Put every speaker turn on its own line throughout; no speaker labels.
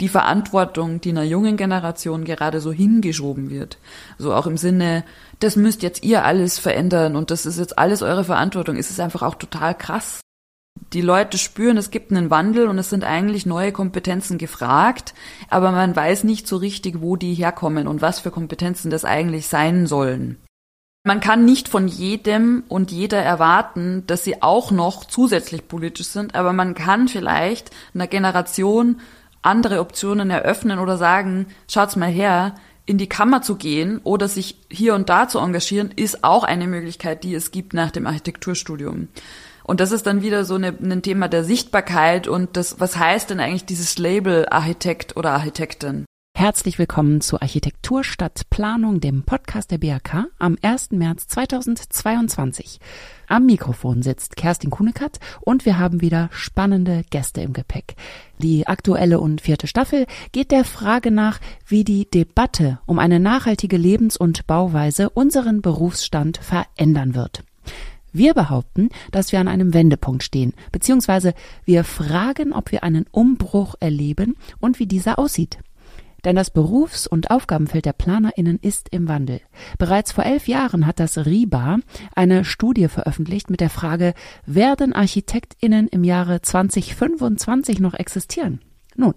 die Verantwortung, die einer jungen Generation gerade so hingeschoben wird. So auch im Sinne, das müsst jetzt ihr alles verändern und das ist jetzt alles eure Verantwortung, ist es einfach auch total krass. Die Leute spüren, es gibt einen Wandel und es sind eigentlich neue Kompetenzen gefragt, aber man weiß nicht so richtig, wo die herkommen und was für Kompetenzen das eigentlich sein sollen. Man kann nicht von jedem und jeder erwarten, dass sie auch noch zusätzlich politisch sind, aber man kann vielleicht einer Generation andere Optionen eröffnen oder sagen, schaut's mal her, in die Kammer zu gehen oder sich hier und da zu engagieren, ist auch eine Möglichkeit, die es gibt nach dem Architekturstudium. Und das ist dann wieder so eine, ein Thema der Sichtbarkeit und das, was heißt denn eigentlich dieses Label Architekt oder Architektin?
Herzlich willkommen zu Architektur statt Planung, dem Podcast der BRK am 1. März 2022. Am Mikrofon sitzt Kerstin Kunekat und wir haben wieder spannende Gäste im Gepäck. Die aktuelle und vierte Staffel geht der Frage nach, wie die Debatte um eine nachhaltige Lebens- und Bauweise unseren Berufsstand verändern wird. Wir behaupten, dass wir an einem Wendepunkt stehen, beziehungsweise wir fragen, ob wir einen Umbruch erleben und wie dieser aussieht. Denn das Berufs- und Aufgabenfeld der PlanerInnen ist im Wandel. Bereits vor elf Jahren hat das RIBA eine Studie veröffentlicht mit der Frage, werden ArchitektInnen im Jahre 2025 noch existieren? Nun,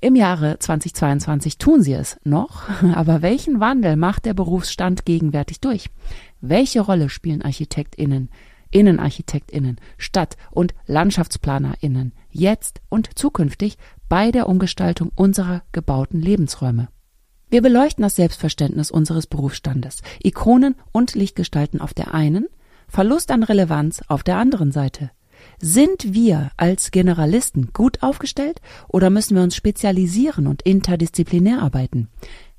im Jahre 2022 tun sie es noch, aber welchen Wandel macht der Berufsstand gegenwärtig durch? Welche Rolle spielen ArchitektInnen, InnenarchitektInnen, Stadt- und LandschaftsplanerInnen jetzt und zukünftig bei der Umgestaltung unserer gebauten Lebensräume. Wir beleuchten das Selbstverständnis unseres Berufsstandes, Ikonen und Lichtgestalten auf der einen, Verlust an Relevanz auf der anderen Seite. Sind wir als Generalisten gut aufgestellt oder müssen wir uns spezialisieren und interdisziplinär arbeiten?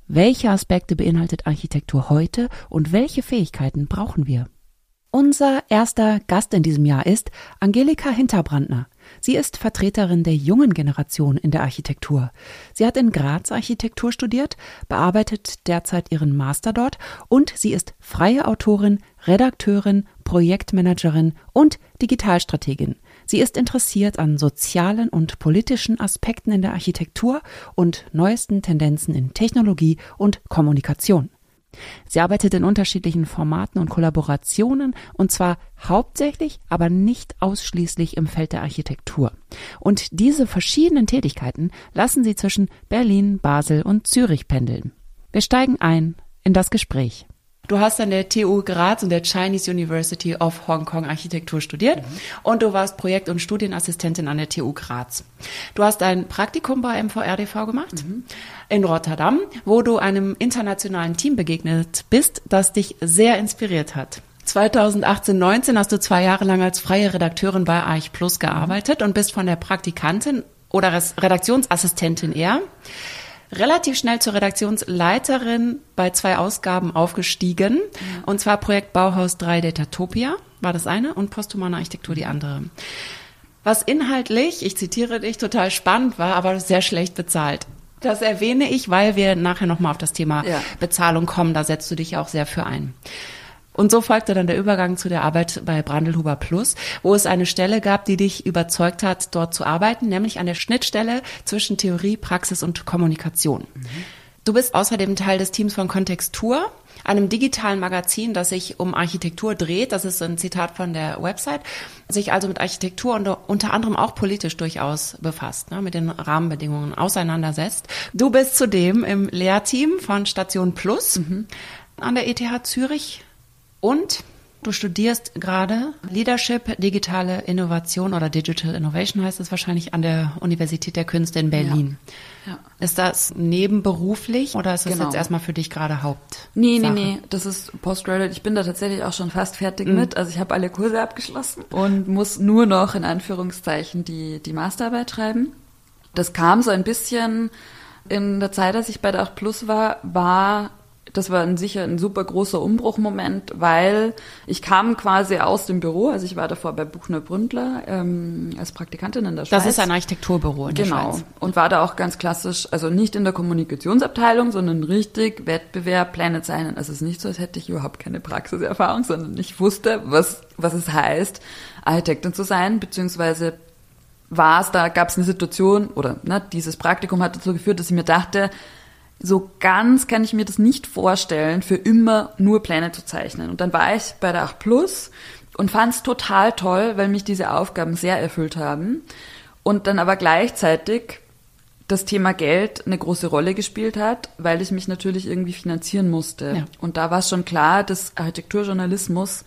Welche Aspekte beinhaltet Architektur heute und welche Fähigkeiten brauchen wir? Unser erster Gast in diesem Jahr ist Angelika Hinterbrandner. Sie ist Vertreterin der jungen Generation in der Architektur. Sie hat in Graz Architektur studiert, bearbeitet derzeit ihren Master dort und sie ist freie Autorin, Redakteurin, Projektmanagerin und Digitalstrategin. Sie ist interessiert an sozialen und politischen Aspekten in der Architektur und neuesten Tendenzen in Technologie und Kommunikation. Sie arbeitet in unterschiedlichen Formaten und Kollaborationen und zwar hauptsächlich, aber nicht ausschließlich im Feld der Architektur. Und diese verschiedenen Tätigkeiten lassen sie zwischen Berlin, Basel und Zürich pendeln. Wir steigen ein in das Gespräch. Du hast an der TU Graz und der Chinese University of Hong Kong Architektur studiert mhm. und du warst Projekt- und Studienassistentin an der TU Graz. Du hast ein Praktikum bei MVRDV gemacht mhm. in Rotterdam, wo du einem internationalen Team begegnet bist, das dich sehr inspiriert hat. 2018-19 hast du zwei Jahre lang als freie Redakteurin bei Arch Plus gearbeitet und bist von der Praktikantin oder Redaktionsassistentin eher relativ schnell zur Redaktionsleiterin bei zwei Ausgaben aufgestiegen. Ja. Und zwar Projekt Bauhaus 3 Datatopia war das eine und Posthumane Architektur die andere. Was inhaltlich, ich zitiere dich, total spannend war, aber sehr schlecht bezahlt. Das erwähne ich, weil wir nachher nochmal auf das Thema ja. Bezahlung kommen. Da setzt du dich auch sehr für ein. Und so folgte dann der Übergang zu der Arbeit bei Brandelhuber Plus, wo es eine Stelle gab, die dich überzeugt hat, dort zu arbeiten, nämlich an der Schnittstelle zwischen Theorie, Praxis und Kommunikation. Mhm. Du bist außerdem Teil des Teams von Kontextur, einem digitalen Magazin, das sich um Architektur dreht. Das ist ein Zitat von der Website. Sich also mit Architektur und unter anderem auch politisch durchaus befasst, ne, mit den Rahmenbedingungen auseinandersetzt. Du bist zudem im Lehrteam von Station Plus mhm. an der ETH Zürich und du studierst gerade Leadership, digitale Innovation oder Digital Innovation heißt es wahrscheinlich an der Universität der Künste in Berlin. Ja. ja. Ist das nebenberuflich oder ist das genau. jetzt erstmal für dich gerade Haupt?
Nee, nee, nee, das ist Postgraduate. Ich bin da tatsächlich auch schon fast fertig mhm. mit. Also ich habe alle Kurse abgeschlossen und muss nur noch in Anführungszeichen die, die Masterarbeit schreiben. Das kam so ein bisschen in der Zeit, als ich bei der 8 Plus war, war das war ein, sicher ein super großer Umbruchmoment, weil ich kam quasi aus dem Büro, also ich war davor bei Buchner Bründler ähm, als Praktikantin in der
Schweiz. Das ist ein Architekturbüro in
genau. der Schweiz. Genau. Und war da auch ganz klassisch, also nicht in der Kommunikationsabteilung, sondern richtig Wettbewerb, Pläne zeichnen. Also es ist nicht so, als hätte ich überhaupt keine Praxiserfahrung, sondern ich wusste, was, was es heißt, Architektin zu sein, beziehungsweise war es, da gab es eine Situation oder ne, dieses Praktikum hat dazu geführt, dass ich mir dachte, so ganz kann ich mir das nicht vorstellen, für immer nur Pläne zu zeichnen. Und dann war ich bei der 8 Plus und fand es total toll, weil mich diese Aufgaben sehr erfüllt haben. Und dann aber gleichzeitig das Thema Geld eine große Rolle gespielt hat, weil ich mich natürlich irgendwie finanzieren musste. Ja. Und da war es schon klar, dass Architekturjournalismus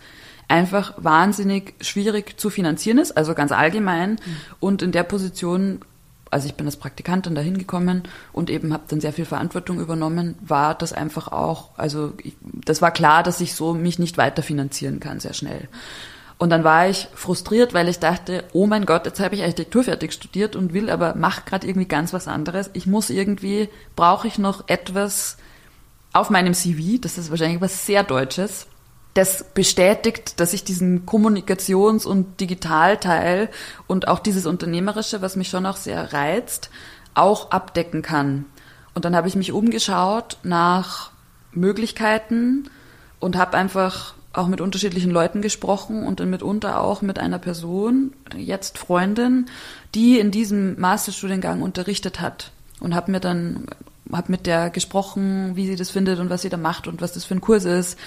einfach wahnsinnig schwierig zu finanzieren ist, also ganz allgemein. Mhm. Und in der Position also ich bin als Praktikantin dahin gekommen und eben habe dann sehr viel Verantwortung übernommen, war das einfach auch, also ich, das war klar, dass ich so mich nicht weiter finanzieren kann, sehr schnell. Und dann war ich frustriert, weil ich dachte, oh mein Gott, jetzt habe ich Architektur fertig studiert und will aber, mach gerade irgendwie ganz was anderes. Ich muss irgendwie, brauche ich noch etwas auf meinem CV, das ist wahrscheinlich was sehr Deutsches, das bestätigt, dass ich diesen Kommunikations- und Digitalteil und auch dieses Unternehmerische, was mich schon auch sehr reizt, auch abdecken kann. Und dann habe ich mich umgeschaut nach Möglichkeiten und habe einfach auch mit unterschiedlichen Leuten gesprochen und dann mitunter auch mit einer Person, jetzt Freundin, die in diesem Masterstudiengang unterrichtet hat und habe mir dann habe mit der gesprochen, wie sie das findet und was sie da macht und was das für ein Kurs ist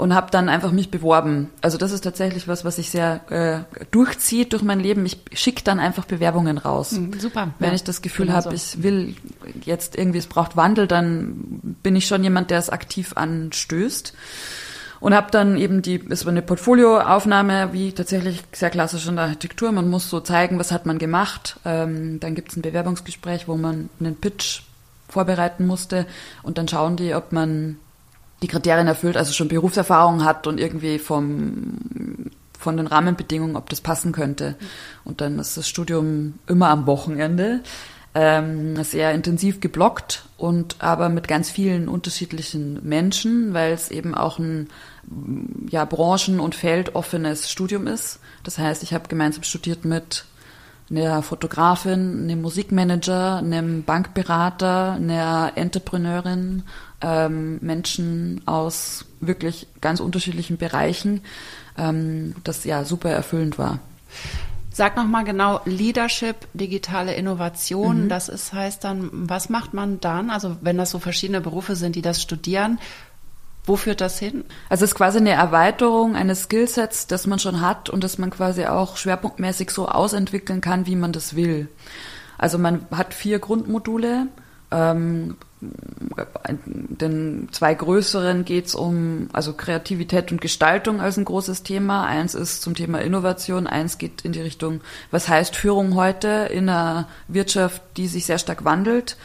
und habe dann einfach mich beworben. Also das ist tatsächlich was, was sich sehr äh, durchzieht durch mein Leben. Ich schicke dann einfach Bewerbungen raus.
Mhm, super.
Wenn ja, ich das Gefühl genau habe, so. ich will jetzt irgendwie, es braucht Wandel, dann bin ich schon jemand, der es aktiv anstößt. Und habe dann eben die, es war eine Portfolioaufnahme, wie tatsächlich sehr klassisch in der Architektur. Man muss so zeigen, was hat man gemacht. Ähm, dann gibt es ein Bewerbungsgespräch, wo man einen Pitch vorbereiten musste und dann schauen die, ob man die Kriterien erfüllt, also schon Berufserfahrung hat und irgendwie vom, von den Rahmenbedingungen, ob das passen könnte. Und dann ist das Studium immer am Wochenende, ähm, sehr intensiv geblockt und aber mit ganz vielen unterschiedlichen Menschen, weil es eben auch ein ja, branchen- und feldoffenes Studium ist. Das heißt, ich habe gemeinsam studiert mit einer Fotografin, einem Musikmanager, einem Bankberater, einer Entrepreneurin, ähm, Menschen aus wirklich ganz unterschiedlichen Bereichen, ähm, das ja super erfüllend war.
Sag nochmal genau, Leadership, digitale Innovation, mhm. das ist, heißt dann, was macht man dann? Also wenn das so verschiedene Berufe sind, die das studieren, wo führt das hin?
Also es ist quasi eine Erweiterung eines Skillsets, das man schon hat und das man quasi auch schwerpunktmäßig so ausentwickeln kann, wie man das will. Also man hat vier Grundmodule. Ähm, den zwei größeren geht es um also Kreativität und Gestaltung als ein großes Thema. Eins ist zum Thema Innovation, eins geht in die Richtung, was heißt Führung heute in einer Wirtschaft, die sich sehr stark wandelt.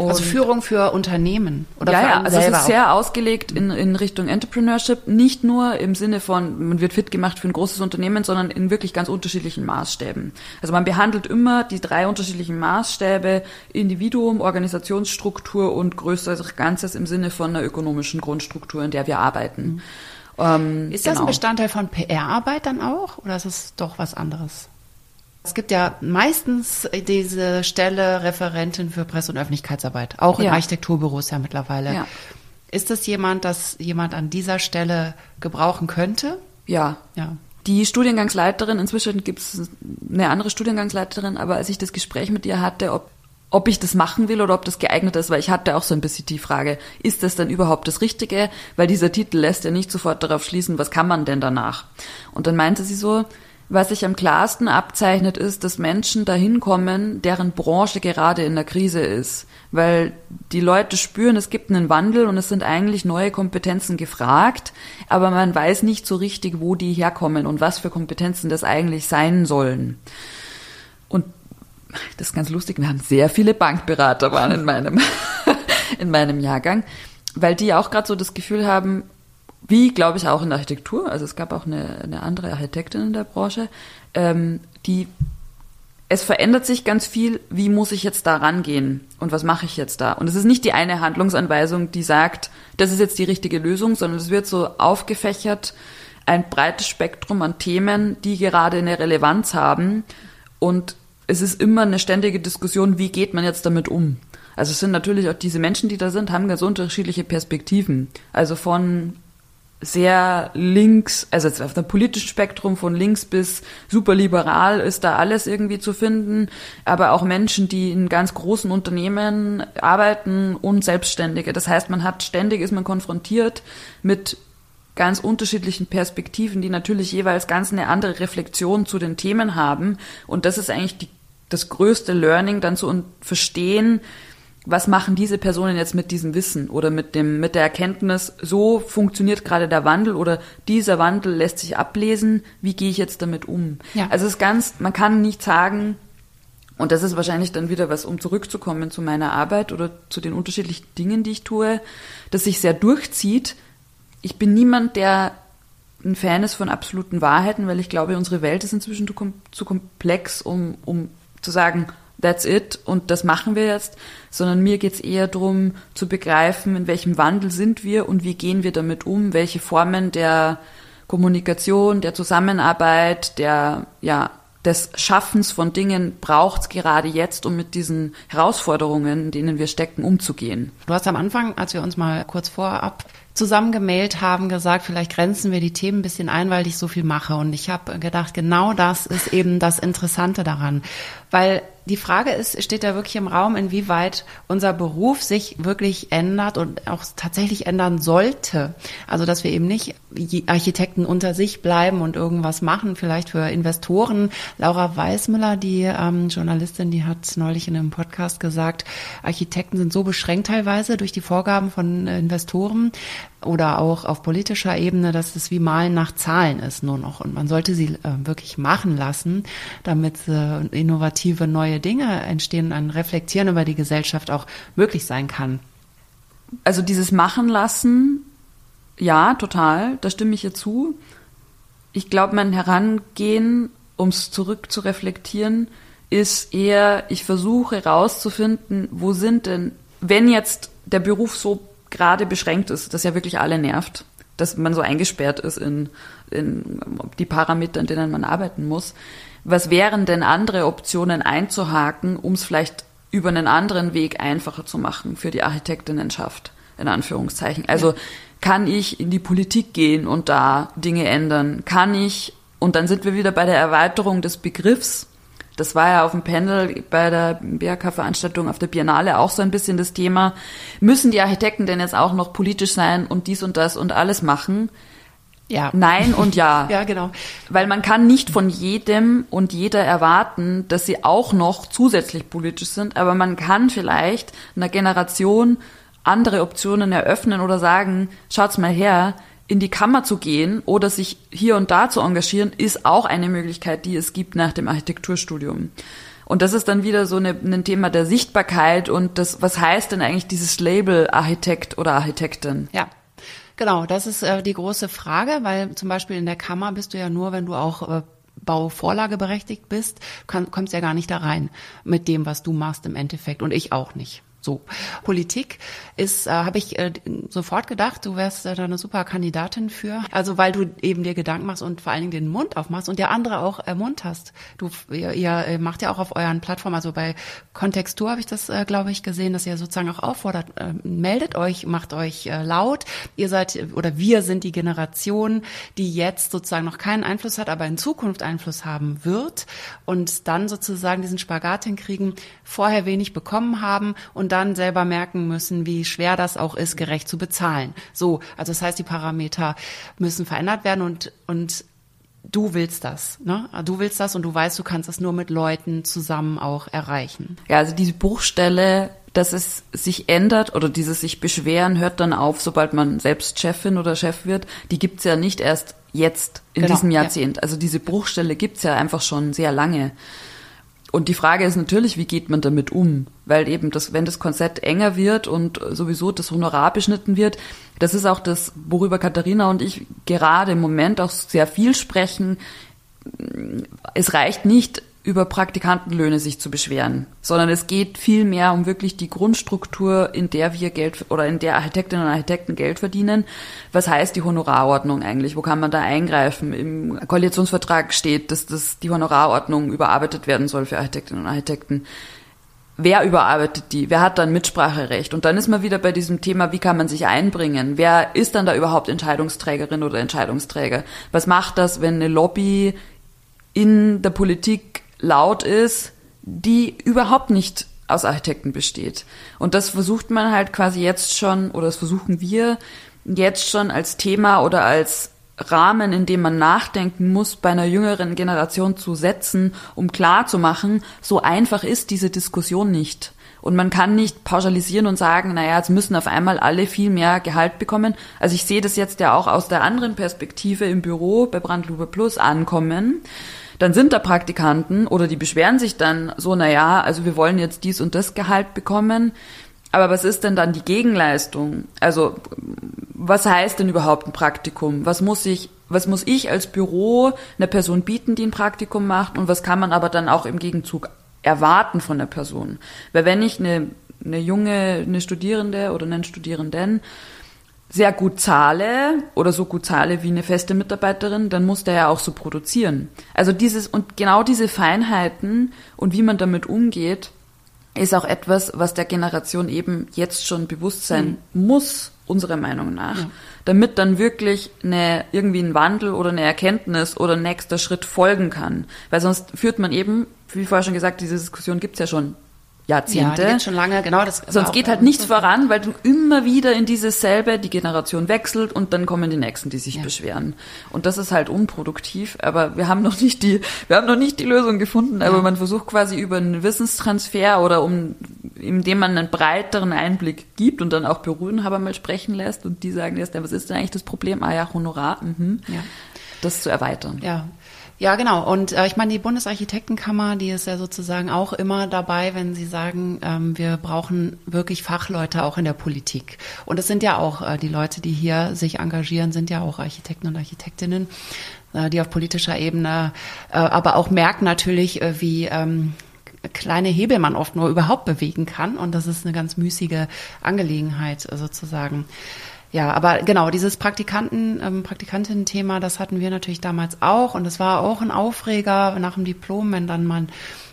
Und also Führung für Unternehmen
oder ja, ja, also es ist sehr ausgelegt in, in Richtung Entrepreneurship, nicht nur im Sinne von, man wird fit gemacht für ein großes Unternehmen, sondern in wirklich ganz unterschiedlichen Maßstäben. Also man behandelt immer die drei unterschiedlichen Maßstäbe, Individuum, Organisationsstruktur und größeres Ganzes im Sinne von einer ökonomischen Grundstruktur, in der wir arbeiten. Mhm.
Ähm, ist das genau. ein Bestandteil von PR-Arbeit dann auch oder ist es doch was anderes? Es gibt ja meistens diese Stelle Referentin für Presse- und Öffentlichkeitsarbeit, auch in ja. Architekturbüros ja mittlerweile. Ja. Ist das jemand, das jemand an dieser Stelle gebrauchen könnte?
Ja. Ja. Die Studiengangsleiterin, inzwischen gibt es eine andere Studiengangsleiterin, aber als ich das Gespräch mit ihr hatte, ob, ob ich das machen will oder ob das geeignet ist, weil ich hatte auch so ein bisschen die Frage, ist das denn überhaupt das Richtige? Weil dieser Titel lässt ja nicht sofort darauf schließen, was kann man denn danach? Und dann meinte sie so, was sich am klarsten abzeichnet, ist, dass Menschen dahin kommen, deren Branche gerade in der Krise ist. Weil die Leute spüren, es gibt einen Wandel und es sind eigentlich neue Kompetenzen gefragt, aber man weiß nicht so richtig, wo die herkommen und was für Kompetenzen das eigentlich sein sollen. Und das ist ganz lustig, wir haben sehr viele Bankberater waren in meinem, in meinem Jahrgang, weil die auch gerade so das Gefühl haben, wie glaube ich auch in der Architektur, also es gab auch eine, eine andere Architektin in der Branche, ähm, die es verändert sich ganz viel, wie muss ich jetzt da rangehen und was mache ich jetzt da? Und es ist nicht die eine Handlungsanweisung, die sagt, das ist jetzt die richtige Lösung, sondern es wird so aufgefächert, ein breites Spektrum an Themen, die gerade eine Relevanz haben. Und es ist immer eine ständige Diskussion, wie geht man jetzt damit um? Also es sind natürlich auch diese Menschen, die da sind, haben ganz unterschiedliche Perspektiven. Also von sehr links, also auf dem politischen Spektrum von links bis superliberal ist da alles irgendwie zu finden, aber auch Menschen, die in ganz großen Unternehmen arbeiten und Selbstständige. Das heißt, man hat ständig ist man konfrontiert mit ganz unterschiedlichen Perspektiven, die natürlich jeweils ganz eine andere Reflexion zu den Themen haben. Und das ist eigentlich die, das größte Learning, dann zu verstehen, was machen diese Personen jetzt mit diesem Wissen oder mit dem, mit der Erkenntnis, so funktioniert gerade der Wandel oder dieser Wandel lässt sich ablesen, wie gehe ich jetzt damit um? Ja. Also es ist ganz, man kann nicht sagen, und das ist wahrscheinlich dann wieder was, um zurückzukommen zu meiner Arbeit oder zu den unterschiedlichen Dingen, die ich tue, dass sich sehr durchzieht. Ich bin niemand, der ein Fan ist von absoluten Wahrheiten, weil ich glaube, unsere Welt ist inzwischen zu komplex, um, um zu sagen, that's it und das machen wir jetzt, sondern mir geht's eher darum zu begreifen, in welchem Wandel sind wir und wie gehen wir damit um, welche Formen der Kommunikation, der Zusammenarbeit, der ja des Schaffens von Dingen braucht's gerade jetzt, um mit diesen Herausforderungen, in denen wir stecken, umzugehen.
Du hast am Anfang, als wir uns mal kurz vorab zusammengemailt haben, gesagt, vielleicht grenzen wir die Themen ein bisschen ein, weil ich so viel mache. Und ich habe gedacht, genau das ist eben das Interessante daran. Weil die Frage ist, steht da wirklich im Raum, inwieweit unser Beruf sich wirklich ändert und auch tatsächlich ändern sollte. Also, dass wir eben nicht Architekten unter sich bleiben und irgendwas machen, vielleicht für Investoren. Laura Weißmüller, die ähm, Journalistin, die hat neulich in einem Podcast gesagt, Architekten sind so beschränkt teilweise durch die Vorgaben von Investoren oder auch auf politischer Ebene, dass es wie Malen nach Zahlen ist nur noch. Und man sollte sie äh, wirklich machen lassen, damit äh, innovative neue Dinge entstehen ein Reflektieren über die Gesellschaft auch möglich sein kann.
Also dieses Machen lassen, ja, total, da stimme ich ihr zu. Ich glaube, mein Herangehen, um es zurück zu reflektieren, ist eher, ich versuche herauszufinden, wo sind denn, wenn jetzt der Beruf so gerade beschränkt ist, das ja wirklich alle nervt, dass man so eingesperrt ist in, in die Parameter, in denen man arbeiten muss. Was wären denn andere Optionen einzuhaken, um es vielleicht über einen anderen Weg einfacher zu machen für die Architektinnenschaft, in Anführungszeichen? Also ja. kann ich in die Politik gehen und da Dinge ändern? Kann ich, und dann sind wir wieder bei der Erweiterung des Begriffs, das war ja auf dem Panel bei der BRK-Veranstaltung auf der Biennale auch so ein bisschen das Thema. Müssen die Architekten denn jetzt auch noch politisch sein und dies und das und alles machen? Ja. Nein und ja.
ja, genau.
Weil man kann nicht von jedem und jeder erwarten, dass sie auch noch zusätzlich politisch sind, aber man kann vielleicht einer Generation andere Optionen eröffnen oder sagen, schaut's mal her, in die Kammer zu gehen oder sich hier und da zu engagieren, ist auch eine Möglichkeit, die es gibt nach dem Architekturstudium. Und das ist dann wieder so eine, ein Thema der Sichtbarkeit und das, was heißt denn eigentlich dieses Label Architekt oder Architektin?
Ja. Genau, das ist äh, die große Frage, weil zum Beispiel in der Kammer bist du ja nur, wenn du auch äh, Bauvorlage berechtigt bist, kann, kommst ja gar nicht da rein mit dem, was du machst im Endeffekt und ich auch nicht. So, Politik ist, äh, habe ich äh, sofort gedacht, du wärst äh, da eine super Kandidatin für. Also weil du eben dir Gedanken machst und vor allen Dingen den Mund aufmachst und der andere auch ermunterst. Du, ihr, ihr macht ja auch auf euren Plattformen, also bei Kontextur habe ich das, äh, glaube ich, gesehen, dass ihr sozusagen auch auffordert, äh, meldet euch, macht euch äh, laut. Ihr seid oder wir sind die Generation, die jetzt sozusagen noch keinen Einfluss hat, aber in Zukunft Einfluss haben wird und dann sozusagen diesen Spagat hinkriegen, vorher wenig bekommen haben und dann selber merken müssen, wie schwer das auch ist, gerecht zu bezahlen. So, also das heißt, die Parameter müssen verändert werden und, und du willst das, ne? Du willst das und du weißt, du kannst das nur mit Leuten zusammen auch erreichen.
Ja, also diese Bruchstelle, dass es sich ändert oder dieses sich beschweren hört dann auf, sobald man selbst Chefin oder Chef wird. Die gibt's ja nicht erst jetzt in genau, diesem Jahrzehnt. Ja. Also diese Bruchstelle gibt's ja einfach schon sehr lange. Und die Frage ist natürlich, wie geht man damit um? Weil eben das, wenn das Konzept enger wird und sowieso das Honorar beschnitten wird, das ist auch das, worüber Katharina und ich gerade im Moment auch sehr viel sprechen. Es reicht nicht, über Praktikantenlöhne sich zu beschweren, sondern es geht viel mehr um wirklich die Grundstruktur, in der wir Geld oder in der Architektinnen und Architekten Geld verdienen. Was heißt die Honorarordnung eigentlich? Wo kann man da eingreifen? Im Koalitionsvertrag steht, dass das die Honorarordnung überarbeitet werden soll für Architektinnen und Architekten. wer überarbeitet die? Wer hat dann Mitspracherecht? Und dann ist man wieder bei diesem Thema, wie kann man sich einbringen? Wer ist dann da überhaupt Entscheidungsträgerin oder Entscheidungsträger? Was macht das, wenn eine Lobby in der Politik laut ist, die überhaupt nicht aus Architekten besteht? Und das versucht man halt quasi jetzt schon, oder das versuchen wir jetzt schon als Thema oder als Rahmen, in dem man nachdenken muss, bei einer jüngeren Generation zu setzen, um klar zu machen, so einfach ist diese Diskussion nicht. Und man kann nicht pauschalisieren und sagen, naja, jetzt müssen auf einmal alle viel mehr Gehalt bekommen. Also ich sehe das jetzt ja auch aus der anderen Perspektive im Büro bei Brandlupe Plus ankommen. Dann sind da Praktikanten oder die beschweren sich dann so, naja, also wir wollen jetzt dies und das Gehalt bekommen. Aber was ist denn dann die Gegenleistung? Also was heißt denn überhaupt ein Praktikum? Was muss ich, was muss ich als Büro einer Person bieten, die ein Praktikum macht? Und was kann man aber dann auch im Gegenzug erwarten von der Person? Weil wenn ich eine, eine junge, eine Studierende oder einen Studierenden sehr gut zahle oder so gut zahle wie eine feste Mitarbeiterin, dann muss der ja auch so produzieren. Also dieses und genau diese Feinheiten und wie man damit umgeht, ist auch etwas, was der Generation eben jetzt schon bewusst sein mhm. muss unserer Meinung nach, ja. damit dann wirklich eine, irgendwie ein Wandel oder eine Erkenntnis oder ein nächster Schritt folgen kann. Weil sonst führt man eben, wie vorher schon gesagt, diese Diskussion gibt's ja schon Jahrzehnte. Ja,
schon lange, genau. Das
Sonst geht halt nichts voran, weil du immer wieder in dieses selbe, die Generation wechselt und dann kommen die Nächsten, die sich ja. beschweren. Und das ist halt unproduktiv, aber wir haben noch nicht die, wir haben noch nicht die Lösung gefunden, aber ja. man versucht quasi über einen Wissenstransfer oder um, indem man einen breiteren Einblick gibt und dann auch Berührenhaber mal sprechen lässt und die sagen jetzt, was ist denn eigentlich das Problem? Ah ja, Honorar, mhm. ja. das zu erweitern.
Ja, ja, genau. Und äh, ich meine, die Bundesarchitektenkammer, die ist ja sozusagen auch immer dabei, wenn sie sagen, ähm, wir brauchen wirklich Fachleute auch in der Politik. Und es sind ja auch äh, die Leute, die hier sich engagieren, sind ja auch Architekten und Architektinnen, äh, die auf politischer Ebene äh, aber auch merken natürlich, äh, wie ähm, kleine Hebel man oft nur überhaupt bewegen kann. Und das ist eine ganz müßige Angelegenheit sozusagen. Ja, aber genau, dieses Praktikanten, ähm, Praktikantinnen-Thema, das hatten wir natürlich damals auch und es war auch ein Aufreger nach dem Diplom, wenn dann man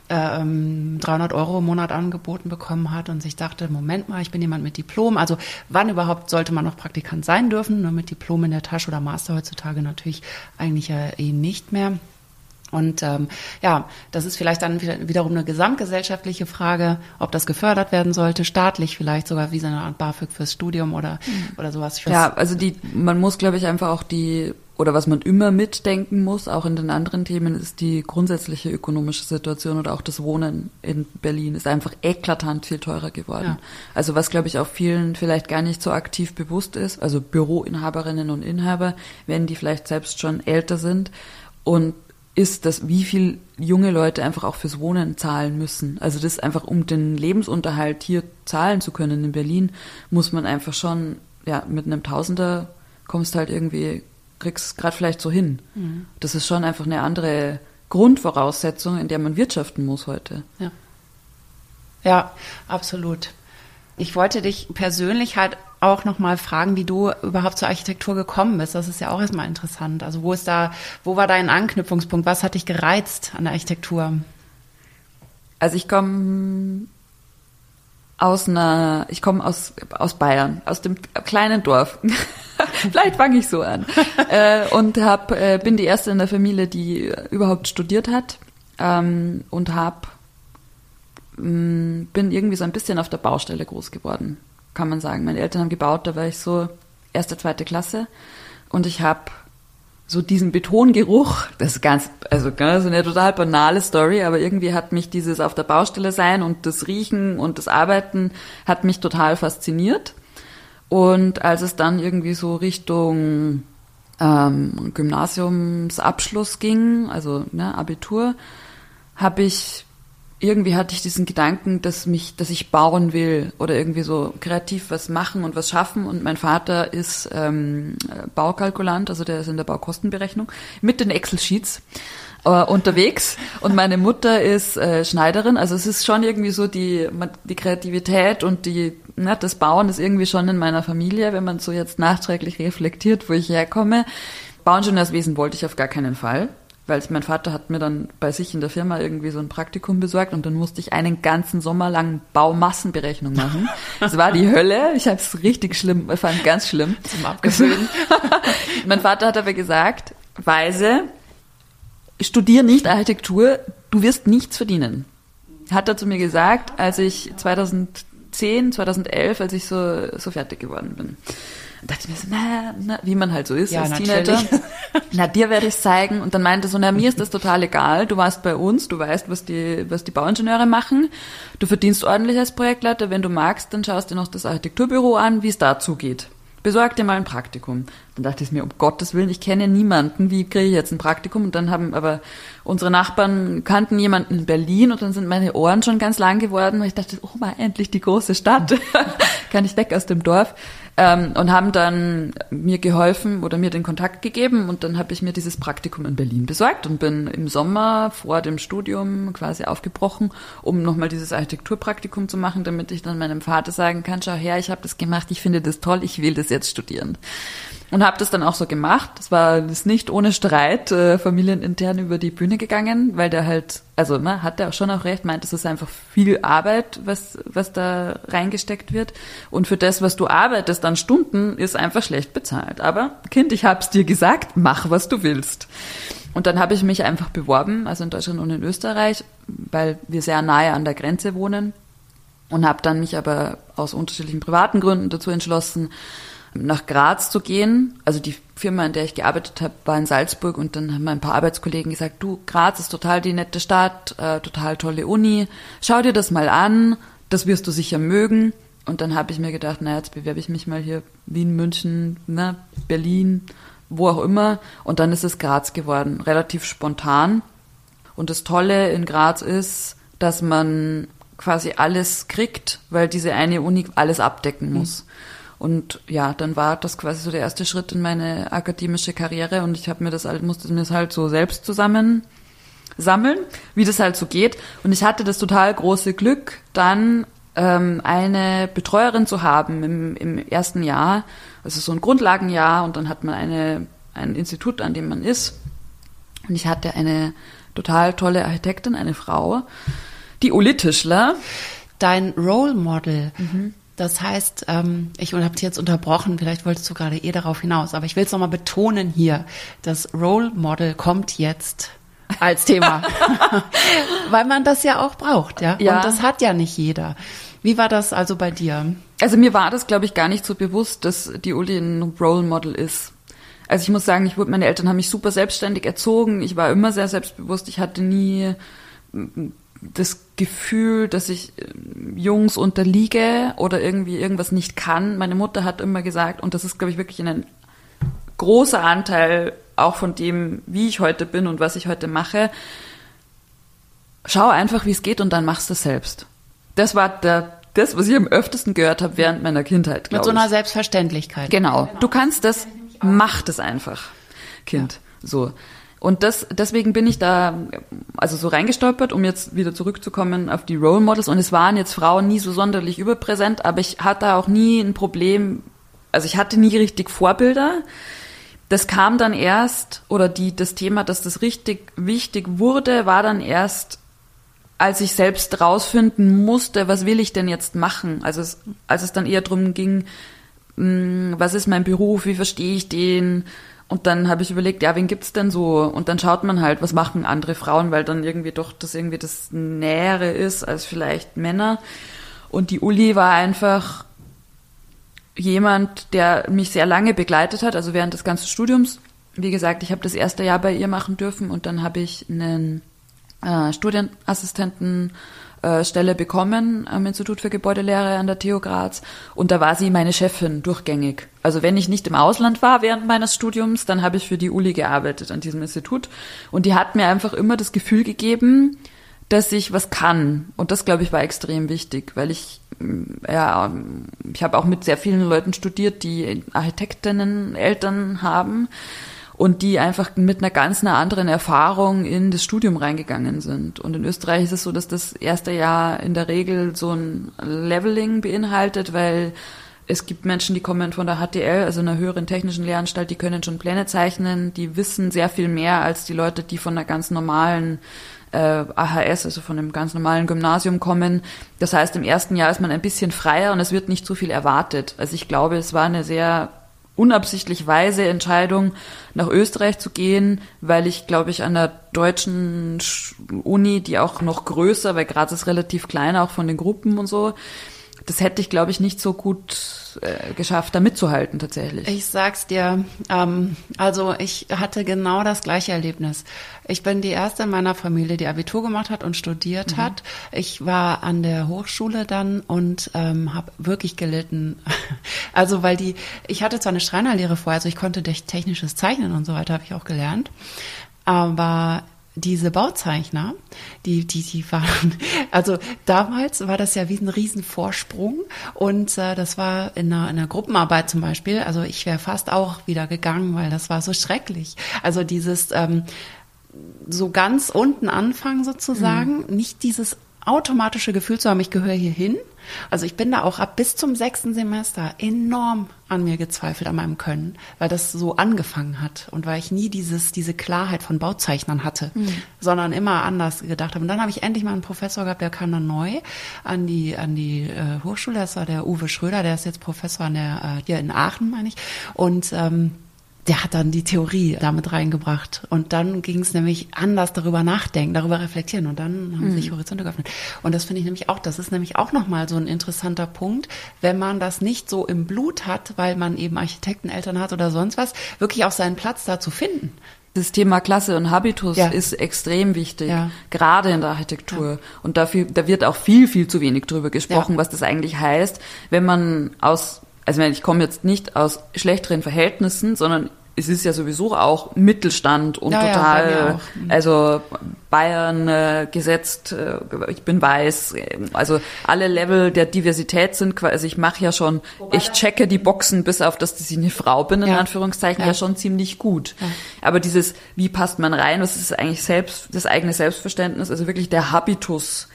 äh, 300 ähm, Euro im Monat angeboten bekommen hat und sich dachte, Moment mal, ich bin jemand mit Diplom. Also wann überhaupt sollte man noch Praktikant sein dürfen? Nur mit Diplom in der Tasche oder Master heutzutage natürlich eigentlich ja eh nicht mehr. Und ähm, ja, das ist vielleicht dann wiederum eine gesamtgesellschaftliche Frage, ob das gefördert werden sollte, staatlich vielleicht sogar wie so eine Art BAföG fürs Studium oder mhm. oder sowas.
Ja, also die, man muss, glaube ich, einfach auch die oder was man immer mitdenken muss, auch in den anderen Themen, ist die grundsätzliche ökonomische Situation oder auch das Wohnen in Berlin ist einfach eklatant viel teurer geworden. Ja. Also was, glaube ich, auch vielen vielleicht gar nicht so aktiv bewusst ist, also Büroinhaberinnen und Inhaber, wenn die vielleicht selbst schon älter sind und ist, dass wie viel junge Leute einfach auch fürs Wohnen zahlen müssen. Also das einfach, um den Lebensunterhalt hier zahlen zu können in Berlin, muss man einfach schon, ja, mit einem Tausender kommst halt irgendwie, kriegst gerade vielleicht so hin. Mhm. Das ist schon einfach eine andere Grundvoraussetzung, in der man wirtschaften muss heute.
Ja. Ja, absolut. Ich wollte dich persönlich halt auch nochmal fragen, wie du überhaupt zur Architektur gekommen bist. Das ist ja auch erstmal interessant. Also wo ist da, wo war dein Anknüpfungspunkt? Was hat dich gereizt an der Architektur?
Also ich komme aus einer, ich komme aus, aus Bayern, aus dem kleinen Dorf. Vielleicht fange ich so an. äh, und hab, äh, bin die erste in der Familie, die überhaupt studiert hat ähm, und hab, mh, mm, bin irgendwie so ein bisschen auf der Baustelle groß geworden kann man sagen. Meine Eltern haben gebaut, da war ich so erste, zweite Klasse und ich habe so diesen Betongeruch, das ist ganz, also ist eine total banale Story, aber irgendwie hat mich dieses auf der Baustelle sein und das Riechen und das Arbeiten hat mich total fasziniert. Und als es dann irgendwie so Richtung ähm, Gymnasiumsabschluss ging, also ne, Abitur, habe ich irgendwie hatte ich diesen Gedanken, dass mich, dass ich bauen will oder irgendwie so kreativ was machen und was schaffen. Und mein Vater ist ähm, Baukalkulant, also der ist in der Baukostenberechnung mit den Excel-Sheets äh, unterwegs. Und meine Mutter ist äh, Schneiderin. Also es ist schon irgendwie so die, die Kreativität und die, ne, das Bauen ist irgendwie schon in meiner Familie, wenn man so jetzt nachträglich reflektiert, wo ich herkomme. Bauingenieurswesen wollte ich auf gar keinen Fall weil mein Vater hat mir dann bei sich in der Firma irgendwie so ein Praktikum besorgt und dann musste ich einen ganzen Sommer lang Baumassenberechnung machen. Das war die Hölle. Ich habe es richtig schlimm, ich fand ganz schlimm.
Zum Abgewöhnen.
mein Vater hat aber gesagt, Weise, studier nicht Architektur, du wirst nichts verdienen. Hat er zu mir gesagt, als ich 2010, 2011, als ich so, so fertig geworden bin dachte ich mir so, na, na, wie man halt so ist
Ja,
als. Teenager. Na, dir werde ich zeigen. Und dann meinte so, na, mir ist das total egal. Du warst bei uns, du weißt, was die, was die Bauingenieure machen. Du verdienst ordentlich als Projektleiter. Wenn du magst, dann schaust dir noch das Architekturbüro an, wie es dazu geht. Besorg dir mal ein Praktikum. Dann dachte ich mir, um Gottes Willen, ich kenne niemanden, wie kriege ich jetzt ein Praktikum? Und dann haben aber unsere Nachbarn kannten jemanden in Berlin und dann sind meine Ohren schon ganz lang geworden, weil ich dachte, oh mal, endlich die große Stadt. Kann ich weg aus dem Dorf. Ähm, und haben dann mir geholfen oder mir den Kontakt gegeben und dann habe ich mir dieses Praktikum in Berlin besorgt und bin im Sommer vor dem Studium quasi aufgebrochen, um nochmal dieses Architekturpraktikum zu machen, damit ich dann meinem Vater sagen kann, schau her, ich habe das gemacht, ich finde das toll, ich will das jetzt studieren. Und habe das dann auch so gemacht. Das war das nicht ohne Streit äh, familienintern über die Bühne gegangen, weil der halt, also ne, hat er auch schon auch recht, meint, es ist einfach viel Arbeit, was, was da reingesteckt wird. Und für das, was du arbeitest an Stunden, ist einfach schlecht bezahlt. Aber Kind, ich hab's dir gesagt, mach, was du willst. Und dann habe ich mich einfach beworben, also in Deutschland und in Österreich, weil wir sehr nahe an der Grenze wohnen. Und habe dann mich aber aus unterschiedlichen privaten Gründen dazu entschlossen, nach Graz zu gehen. Also die Firma, in der ich gearbeitet habe, war in Salzburg und dann haben ein paar Arbeitskollegen gesagt, du, Graz ist total die nette Stadt, äh, total tolle Uni, schau dir das mal an, das wirst du sicher mögen. Und dann habe ich mir gedacht, na jetzt bewerbe ich mich mal hier Wien, München, ne, Berlin, wo auch immer. Und dann ist es Graz geworden, relativ spontan. Und das Tolle in Graz ist, dass man quasi alles kriegt, weil diese eine Uni alles abdecken muss. Und ja, dann war das quasi so der erste Schritt in meine akademische Karriere und ich habe mir das halt, musste mir das halt so selbst zusammen sammeln, wie das halt so geht. Und ich hatte das total große Glück, dann ähm, eine Betreuerin zu haben im, im ersten Jahr, also so ein Grundlagenjahr und dann hat man eine, ein Institut, an dem man ist. Und ich hatte eine total tolle Architektin, eine Frau, die Uli Tischler.
Dein Role Model.
Mhm.
Das heißt, ähm, ich habe dich jetzt unterbrochen, vielleicht wolltest du gerade eh darauf hinaus, aber ich will es nochmal betonen hier, das Role Model kommt jetzt als Thema, weil man das ja auch braucht, ja?
Ja.
Und das hat ja nicht jeder. Wie war das also bei dir?
Also mir war das, glaube ich, gar nicht so bewusst, dass die Uli ein Role Model ist. Also ich muss sagen, ich wurde, meine Eltern haben mich super selbstständig erzogen. Ich war immer sehr selbstbewusst. Ich hatte nie das Gefühl, dass ich äh, Jungs unterliege oder irgendwie irgendwas nicht kann. Meine Mutter hat immer gesagt, und das ist, glaube ich, wirklich ein großer Anteil auch von dem, wie ich heute bin und was ich heute mache. Schau einfach, wie es geht und dann machst du es selbst. Das war der, das, was ich am öftesten gehört habe während meiner Kindheit,
Mit so
ich.
einer Selbstverständlichkeit.
Genau. Du kannst das, mach das einfach, Kind. So. Und das, deswegen bin ich da, also so reingestolpert, um jetzt wieder zurückzukommen auf die Role Models. Und es waren jetzt Frauen nie so sonderlich überpräsent, aber ich hatte auch nie ein Problem, also ich hatte nie richtig Vorbilder. Das kam dann erst, oder die, das Thema, dass das richtig wichtig wurde, war dann erst, als ich selbst rausfinden musste, was will ich denn jetzt machen? Also es, als es dann eher drum ging, mh, was ist mein Beruf, wie verstehe ich den? Und dann habe ich überlegt, ja, wen gibt's denn so? Und dann schaut man halt, was machen andere Frauen, weil dann irgendwie doch das irgendwie das Nähere ist als vielleicht Männer. Und die Uli war einfach jemand, der mich sehr lange begleitet hat, also während des ganzen Studiums. Wie gesagt, ich habe das erste Jahr bei ihr machen dürfen und dann habe ich einen äh, Studienassistentenstelle äh, Stelle bekommen am Institut für Gebäudelehre an der TU Graz. Und da war sie meine Chefin durchgängig. Also wenn ich nicht im Ausland war während meines Studiums, dann habe ich für die Uli gearbeitet an diesem Institut. Und die hat mir einfach immer das Gefühl gegeben, dass ich was kann. Und das glaube ich war extrem wichtig, weil ich mm, ja ich habe auch mit sehr vielen Leuten studiert, die Architektinnen Eltern haben und die einfach mit einer ganz einer anderen Erfahrung in das Studium reingegangen sind. Und in Österreich ist es so, dass das erste Jahr in der Regel so ein Leveling beinhaltet, weil es gibt Menschen, die kommen von der HTL, also einer höheren technischen Lehranstalt, die können schon Pläne zeichnen, die wissen sehr viel mehr als die Leute, die von einer ganz normalen äh, AHS, also von einem ganz normalen Gymnasium kommen. Das heißt, im ersten Jahr ist man ein bisschen freier und es wird nicht so viel erwartet. Also ich glaube, es war eine sehr unabsichtlich weise Entscheidung, nach Österreich zu gehen, weil ich, glaube ich, an der deutschen Uni, die auch noch größer, weil Graz ist relativ klein, auch von den Gruppen und so, das hätte ich, glaube ich, nicht so gut äh, geschafft, da mitzuhalten tatsächlich.
Ich sag's dir, ähm, also ich hatte genau das gleiche Erlebnis. Ich bin die erste in meiner Familie, die Abitur gemacht hat und studiert mhm. hat. Ich war an der Hochschule dann und ähm, habe wirklich gelitten. Also weil die, ich hatte zwar eine Schreinerlehre vorher, also ich konnte technisches Zeichnen und so weiter, habe ich auch gelernt. Aber diese Bauzeichner, die, die, die waren, also damals war das ja wie ein Riesenvorsprung und äh, das war in einer, in einer Gruppenarbeit zum Beispiel, also ich wäre fast auch wieder gegangen, weil das war so schrecklich. Also dieses ähm, so ganz unten anfangen sozusagen, mhm. nicht dieses automatische Gefühl zu haben, ich gehöre hier hin. Also ich bin da auch ab bis zum sechsten Semester enorm an mir gezweifelt, an meinem Können, weil das so angefangen hat und weil ich nie dieses, diese Klarheit von Bauzeichnern hatte, mhm. sondern immer anders gedacht habe. Und dann habe ich endlich mal einen Professor gehabt, der kam dann neu an die, an die äh, Hochschule, das war der Uwe Schröder, der ist jetzt Professor an der, äh, hier in Aachen, meine ich. Und ähm, der hat dann die Theorie damit reingebracht. Und dann ging es nämlich anders darüber nachdenken, darüber reflektieren. Und dann haben mhm. sich Horizonte geöffnet. Und das finde ich nämlich auch, das ist nämlich auch nochmal so ein interessanter Punkt, wenn man das nicht so im Blut hat, weil man eben Architekteneltern hat oder sonst was, wirklich auch seinen Platz da zu finden.
Das Thema Klasse und Habitus ja. ist extrem wichtig, ja. gerade in der Architektur. Ja. Und dafür, da wird auch viel, viel zu wenig drüber gesprochen, was das eigentlich heißt, wenn man aus also ich komme jetzt nicht aus schlechteren Verhältnissen, sondern es ist ja sowieso auch Mittelstand und ja, total, ja, mhm. also Bayern äh, gesetzt, äh, ich bin weiß, also alle Level der Diversität sind quasi, also ich mache ja schon, ich checke die Boxen bis auf, dass ich eine Frau bin, in ja. Anführungszeichen, ja. ja. schon ziemlich gut. Aber dieses, wie passt man rein, was ist eigentlich selbst, das eigene Selbstverständnis, also wirklich der Habitus,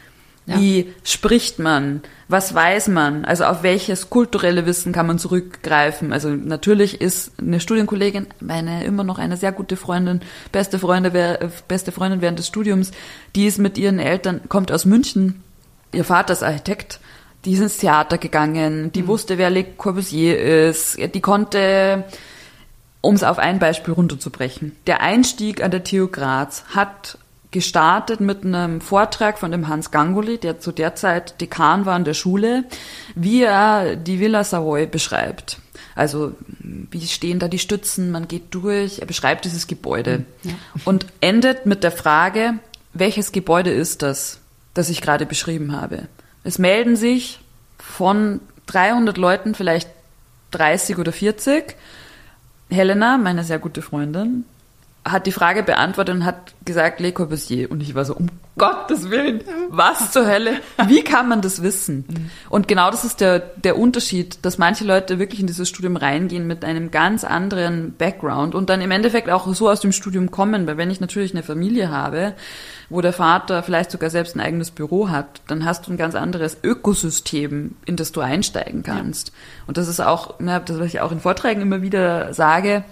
ja. Wie spricht man? Was weiß man? Also auf welches kulturelle Wissen kann man zurückgreifen? Also natürlich ist eine Studienkollegin, meine immer noch eine sehr gute Freundin, beste Freundin, beste Freundin während des Studiums, die ist mit ihren Eltern, kommt aus München. Ihr Vater ist Architekt. Die ist ins Theater gegangen. Die mhm. wusste, wer Le Corbusier ist. Die konnte, um es auf ein Beispiel runterzubrechen, der Einstieg an der TU Graz hat gestartet mit einem Vortrag von dem Hans Gangoli, der zu der Zeit Dekan war an der Schule, wie er die Villa Savoy beschreibt. Also wie stehen da die Stützen, man geht durch, er beschreibt dieses Gebäude hm, ja. und endet mit der Frage, welches Gebäude ist das, das ich gerade beschrieben habe. Es melden sich von 300 Leuten vielleicht 30 oder 40. Helena, meine sehr gute Freundin, hat die Frage beantwortet und hat gesagt Le Corbusier. Und ich war so, um Gottes Willen, was zur Hölle? Wie kann man das wissen? Und genau das ist der, der Unterschied, dass manche Leute wirklich in dieses Studium reingehen mit einem ganz anderen Background und dann im Endeffekt auch so aus dem Studium kommen. Weil wenn ich natürlich eine Familie habe, wo der Vater vielleicht sogar selbst ein eigenes Büro hat, dann hast du ein ganz anderes Ökosystem, in das du einsteigen kannst. Ja. Und das ist auch, ne, das, was ich auch in Vorträgen immer wieder sage,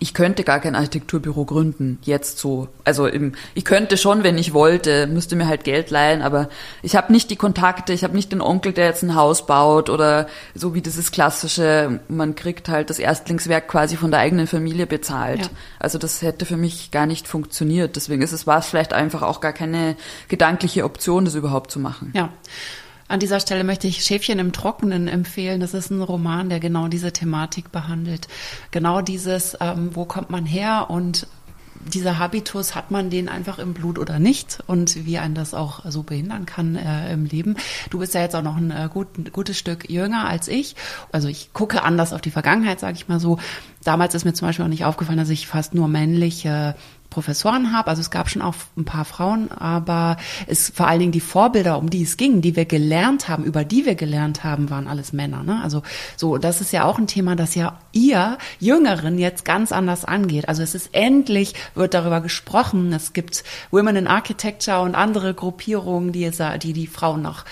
ich könnte gar kein Architekturbüro gründen, jetzt so. Also im, ich könnte schon, wenn ich wollte, müsste mir halt Geld leihen, aber ich habe nicht die Kontakte, ich habe nicht den Onkel, der jetzt ein Haus baut oder so wie dieses klassische, man kriegt halt das Erstlingswerk quasi von der eigenen Familie bezahlt. Ja. Also das hätte für mich gar nicht funktioniert. Deswegen ist es war es vielleicht einfach auch gar keine gedankliche Option, das überhaupt zu machen.
Ja. An dieser Stelle möchte ich Schäfchen im Trockenen empfehlen. Das ist ein Roman, der genau diese Thematik behandelt. Genau dieses, ähm, wo kommt man her und dieser Habitus, hat man den einfach im Blut oder nicht und wie einen das auch so behindern kann äh, im Leben. Du bist ja jetzt auch noch ein äh, gut, gutes Stück jünger als ich. Also ich gucke anders auf die Vergangenheit, sage ich mal so. Damals ist mir zum Beispiel auch nicht aufgefallen, dass ich fast nur männliche Professoren habe. Also es gab schon auch ein paar Frauen, aber es vor allen Dingen die Vorbilder, um die es ging, die wir gelernt haben, über die wir gelernt haben, waren alles Männer. Ne? Also so, das ist ja auch ein Thema, das ja ihr Jüngeren jetzt ganz anders angeht. Also es ist endlich wird darüber gesprochen. Es gibt Women in Architecture und andere Gruppierungen, die die, die Frauen nach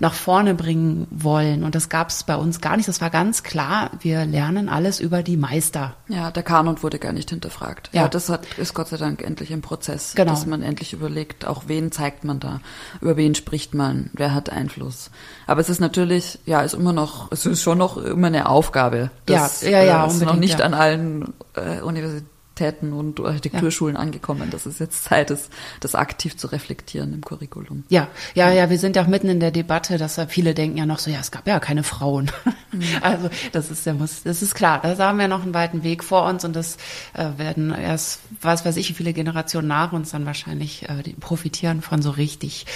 nach vorne bringen wollen. Und das gab es bei uns gar nicht. Das war ganz klar. Wir lernen alles über die Meister.
Ja, der Kanon wurde gar nicht hinterfragt. Ja, ja das hat, ist Gott sei Dank Dank endlich im Prozess, genau. dass man endlich überlegt, auch wen zeigt man da, über wen spricht man, wer hat Einfluss. Aber es ist natürlich, ja, ist immer noch, es ist schon noch immer eine Aufgabe.
Das, ja, ja, ja,
äh, ist noch nicht ja. an allen äh, Universitäten Universitäten und Architekturschulen ja. angekommen, dass es jetzt Zeit ist, das aktiv zu reflektieren im Curriculum.
Ja, ja, ja, wir sind ja auch mitten in der Debatte, dass viele denken ja noch so, ja, es gab ja keine Frauen. Mhm. Also das ist ja muss, das ist klar, da haben wir noch einen weiten Weg vor uns und das äh, werden erst, was weiß ich, wie viele Generationen nach uns dann wahrscheinlich äh, profitieren von so richtig.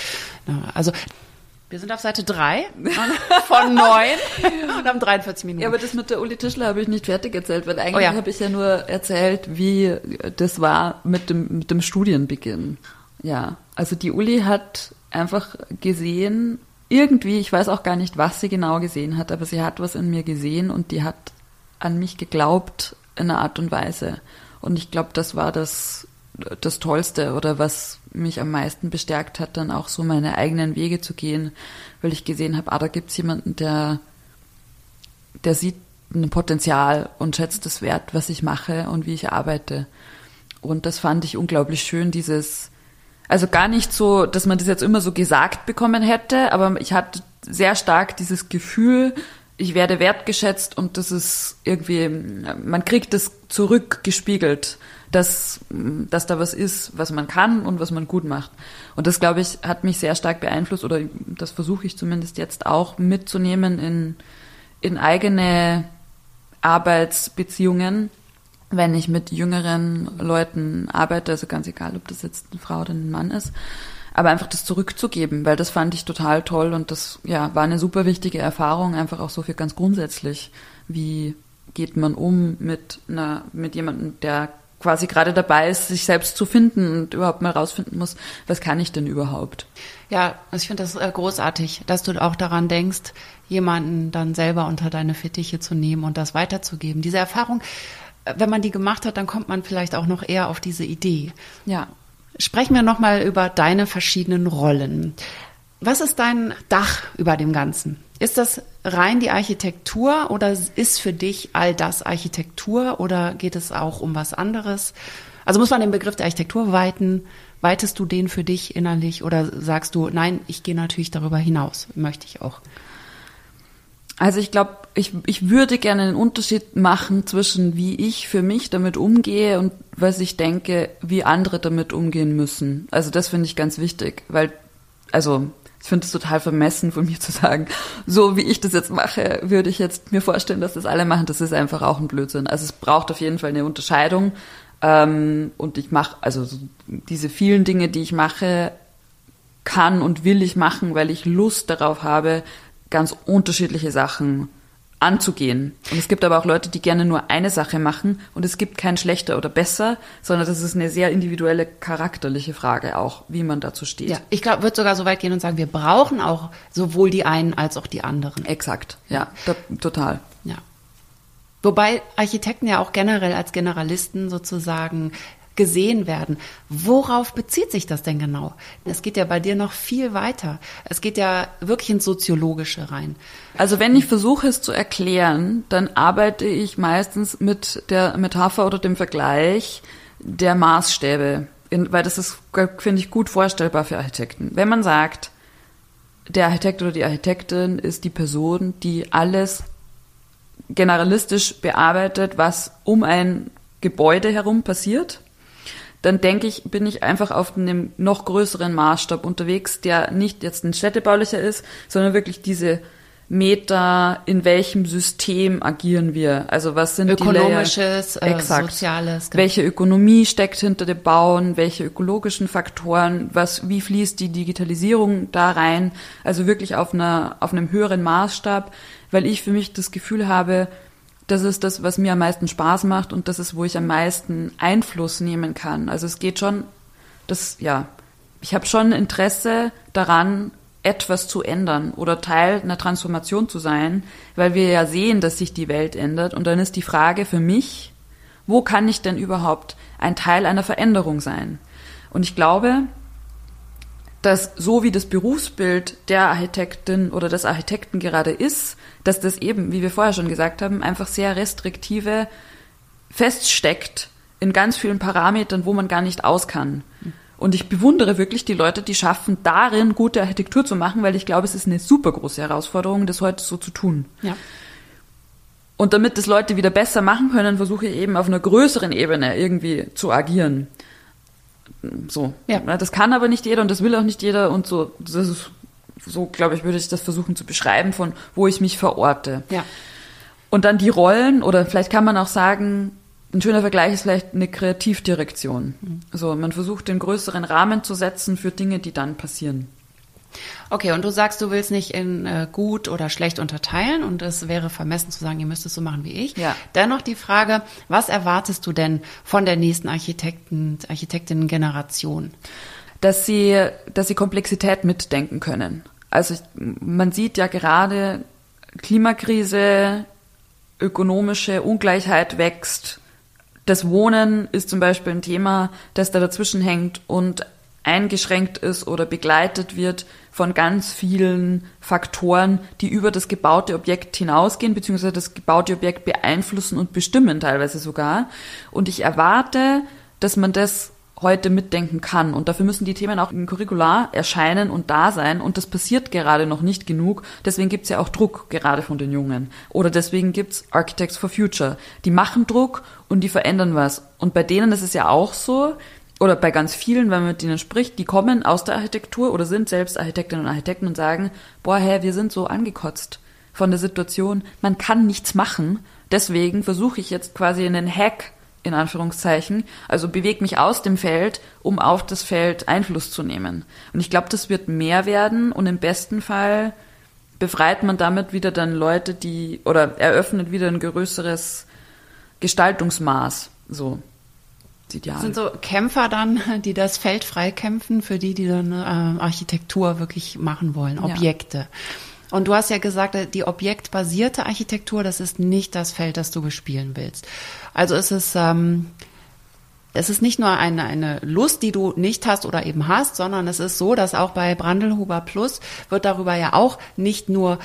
Ja, also wir sind auf Seite 3 von 9 und haben 43 Minuten.
Ja, aber das mit der Uli Tischler habe ich nicht fertig erzählt, weil eigentlich oh ja. habe ich ja nur erzählt, wie das war mit dem, mit dem Studienbeginn. Ja, also die Uli hat einfach gesehen, irgendwie, ich weiß auch gar nicht, was sie genau gesehen hat, aber sie hat was in mir gesehen und die hat an mich geglaubt in einer Art und Weise. Und ich glaube, das war das das Tollste oder was mich am meisten bestärkt hat, dann auch so meine eigenen Wege zu gehen, weil ich gesehen habe, ah, da gibt's jemanden, der, der sieht ein Potenzial und schätzt das wert, was ich mache und wie ich arbeite. Und das fand ich unglaublich schön, dieses, also gar nicht so, dass man das jetzt immer so gesagt bekommen hätte, aber ich hatte sehr stark dieses Gefühl, ich werde wertgeschätzt und das ist irgendwie, man kriegt das zurückgespiegelt dass, dass da was ist, was man kann und was man gut macht. Und das, glaube ich, hat mich sehr stark beeinflusst oder das versuche ich zumindest jetzt auch mitzunehmen in, in eigene Arbeitsbeziehungen, wenn ich mit jüngeren Leuten arbeite, also ganz egal, ob das jetzt eine Frau oder ein Mann ist, aber einfach das zurückzugeben, weil das fand ich total toll und das ja war eine super wichtige Erfahrung, einfach auch so viel ganz grundsätzlich, wie geht man um mit einer mit jemandem, der quasi gerade dabei ist, sich selbst zu finden und überhaupt mal rausfinden muss, was kann ich denn überhaupt?
Ja, also ich finde das äh, großartig, dass du auch daran denkst, jemanden dann selber unter deine Fittiche zu nehmen und das weiterzugeben. Diese Erfahrung, äh, wenn man die gemacht hat, dann kommt man vielleicht auch noch eher auf diese Idee.
Ja.
Sprechen wir nochmal über deine verschiedenen Rollen. Was ist dein Dach über dem Ganzen? Ist das rein die Architektur oder ist für dich all das Architektur oder geht es auch um was anderes? Also muss man den Begriff der Architektur weiten? Weitest du den für dich innerlich oder sagst du, nein, ich gehe natürlich darüber hinaus, möchte ich auch?
Also ich glaube, ich, ich würde gerne einen Unterschied machen zwischen wie ich für mich damit umgehe und was ich denke, wie andere damit umgehen müssen. Also das finde ich ganz wichtig, weil, also finde es total vermessen von mir zu sagen, so wie ich das jetzt mache, würde ich jetzt mir vorstellen, dass das alle machen. Das ist einfach auch ein Blödsinn. Also es braucht auf jeden Fall eine Unterscheidung. Ähm, und ich mache, also diese vielen Dinge, die ich mache, kann und will ich machen, weil ich Lust darauf habe, ganz unterschiedliche Sachen anzugehen. Und es gibt aber auch Leute, die gerne nur eine Sache machen und es gibt kein schlechter oder besser, sondern das ist eine sehr individuelle charakterliche Frage auch, wie man dazu steht. Ja,
ich glaube, würde sogar so weit gehen und sagen, wir brauchen auch sowohl die einen als auch die anderen.
Exakt, ja, da, total.
Ja. Wobei Architekten ja auch generell als Generalisten sozusagen gesehen werden. Worauf bezieht sich das denn genau? Es geht ja bei dir noch viel weiter. Es geht ja wirklich ins Soziologische rein.
Also wenn ich versuche es zu erklären, dann arbeite ich meistens mit der Metapher oder dem Vergleich der Maßstäbe, weil das ist, finde ich, gut vorstellbar für Architekten. Wenn man sagt, der Architekt oder die Architektin ist die Person, die alles generalistisch bearbeitet, was um ein Gebäude herum passiert, dann denke ich, bin ich einfach auf einem noch größeren Maßstab unterwegs, der nicht jetzt ein städtebaulicher ist, sondern wirklich diese Meter, in welchem System agieren wir? Also was sind
Ökonomisches,
die Layer? Äh, Exakt. Soziales. Genau. Welche Ökonomie steckt hinter dem Bauen? Welche ökologischen Faktoren? Was, wie fließt die Digitalisierung da rein? Also wirklich auf einer, auf einem höheren Maßstab, weil ich für mich das Gefühl habe, Das ist das, was mir am meisten Spaß macht und das ist, wo ich am meisten Einfluss nehmen kann. Also es geht schon, das, ja, ich habe schon Interesse daran, etwas zu ändern oder Teil einer Transformation zu sein, weil wir ja sehen, dass sich die Welt ändert. Und dann ist die Frage für mich, wo kann ich denn überhaupt ein Teil einer Veränderung sein? Und ich glaube, dass so wie das Berufsbild der Architektin oder des Architekten gerade ist, dass das eben, wie wir vorher schon gesagt haben, einfach sehr restriktive feststeckt in ganz vielen Parametern, wo man gar nicht aus kann. Und ich bewundere wirklich die Leute, die schaffen, darin gute Architektur zu machen, weil ich glaube, es ist eine super große Herausforderung, das heute so zu tun.
Ja.
Und damit das Leute wieder besser machen können, versuche ich eben auf einer größeren Ebene irgendwie zu agieren. So.
Ja.
Das kann aber nicht jeder und das will auch nicht jeder und so. Das ist, so, glaube ich, würde ich das versuchen zu beschreiben, von wo ich mich verorte.
Ja.
Und dann die Rollen, oder vielleicht kann man auch sagen, ein schöner Vergleich ist vielleicht eine Kreativdirektion. Mhm. Also man versucht den größeren Rahmen zu setzen für Dinge, die dann passieren.
Okay, und du sagst, du willst nicht in äh, gut oder schlecht unterteilen und es wäre vermessen zu sagen, ihr müsst es so machen wie ich.
Ja.
Dennoch die Frage, was erwartest du denn von der nächsten Architekten, Architektinnen-Generation?
Dass sie, dass sie Komplexität mitdenken können. Also man sieht ja gerade Klimakrise, ökonomische Ungleichheit wächst. Das Wohnen ist zum Beispiel ein Thema, das da dazwischen hängt und eingeschränkt ist oder begleitet wird von ganz vielen Faktoren, die über das gebaute Objekt hinausgehen, beziehungsweise das gebaute Objekt beeinflussen und bestimmen teilweise sogar. Und ich erwarte, dass man das heute mitdenken kann. Und dafür müssen die Themen auch im Curricular erscheinen und da sein. Und das passiert gerade noch nicht genug. Deswegen gibt's ja auch Druck gerade von den Jungen. Oder deswegen gibt's Architects for Future. Die machen Druck und die verändern was. Und bei denen ist es ja auch so, oder bei ganz vielen, wenn man mit denen spricht, die kommen aus der Architektur oder sind selbst Architektinnen und Architekten und sagen, boah, hä, wir sind so angekotzt von der Situation, man kann nichts machen. Deswegen versuche ich jetzt quasi einen Hack in Anführungszeichen, also bewege mich aus dem Feld, um auf das Feld Einfluss zu nehmen. Und ich glaube, das wird mehr werden und im besten Fall befreit man damit wieder dann Leute, die oder eröffnet wieder ein größeres Gestaltungsmaß. So.
Ideal. Sind so Kämpfer dann, die das Feld freikämpfen, für die, die dann äh, Architektur wirklich machen wollen, Objekte. Ja. Und du hast ja gesagt, die objektbasierte Architektur, das ist nicht das Feld, das du bespielen willst. Also ist es, ähm, es ist nicht nur eine, eine Lust, die du nicht hast oder eben hast, sondern es ist so, dass auch bei Brandelhuber Plus wird darüber ja auch nicht nur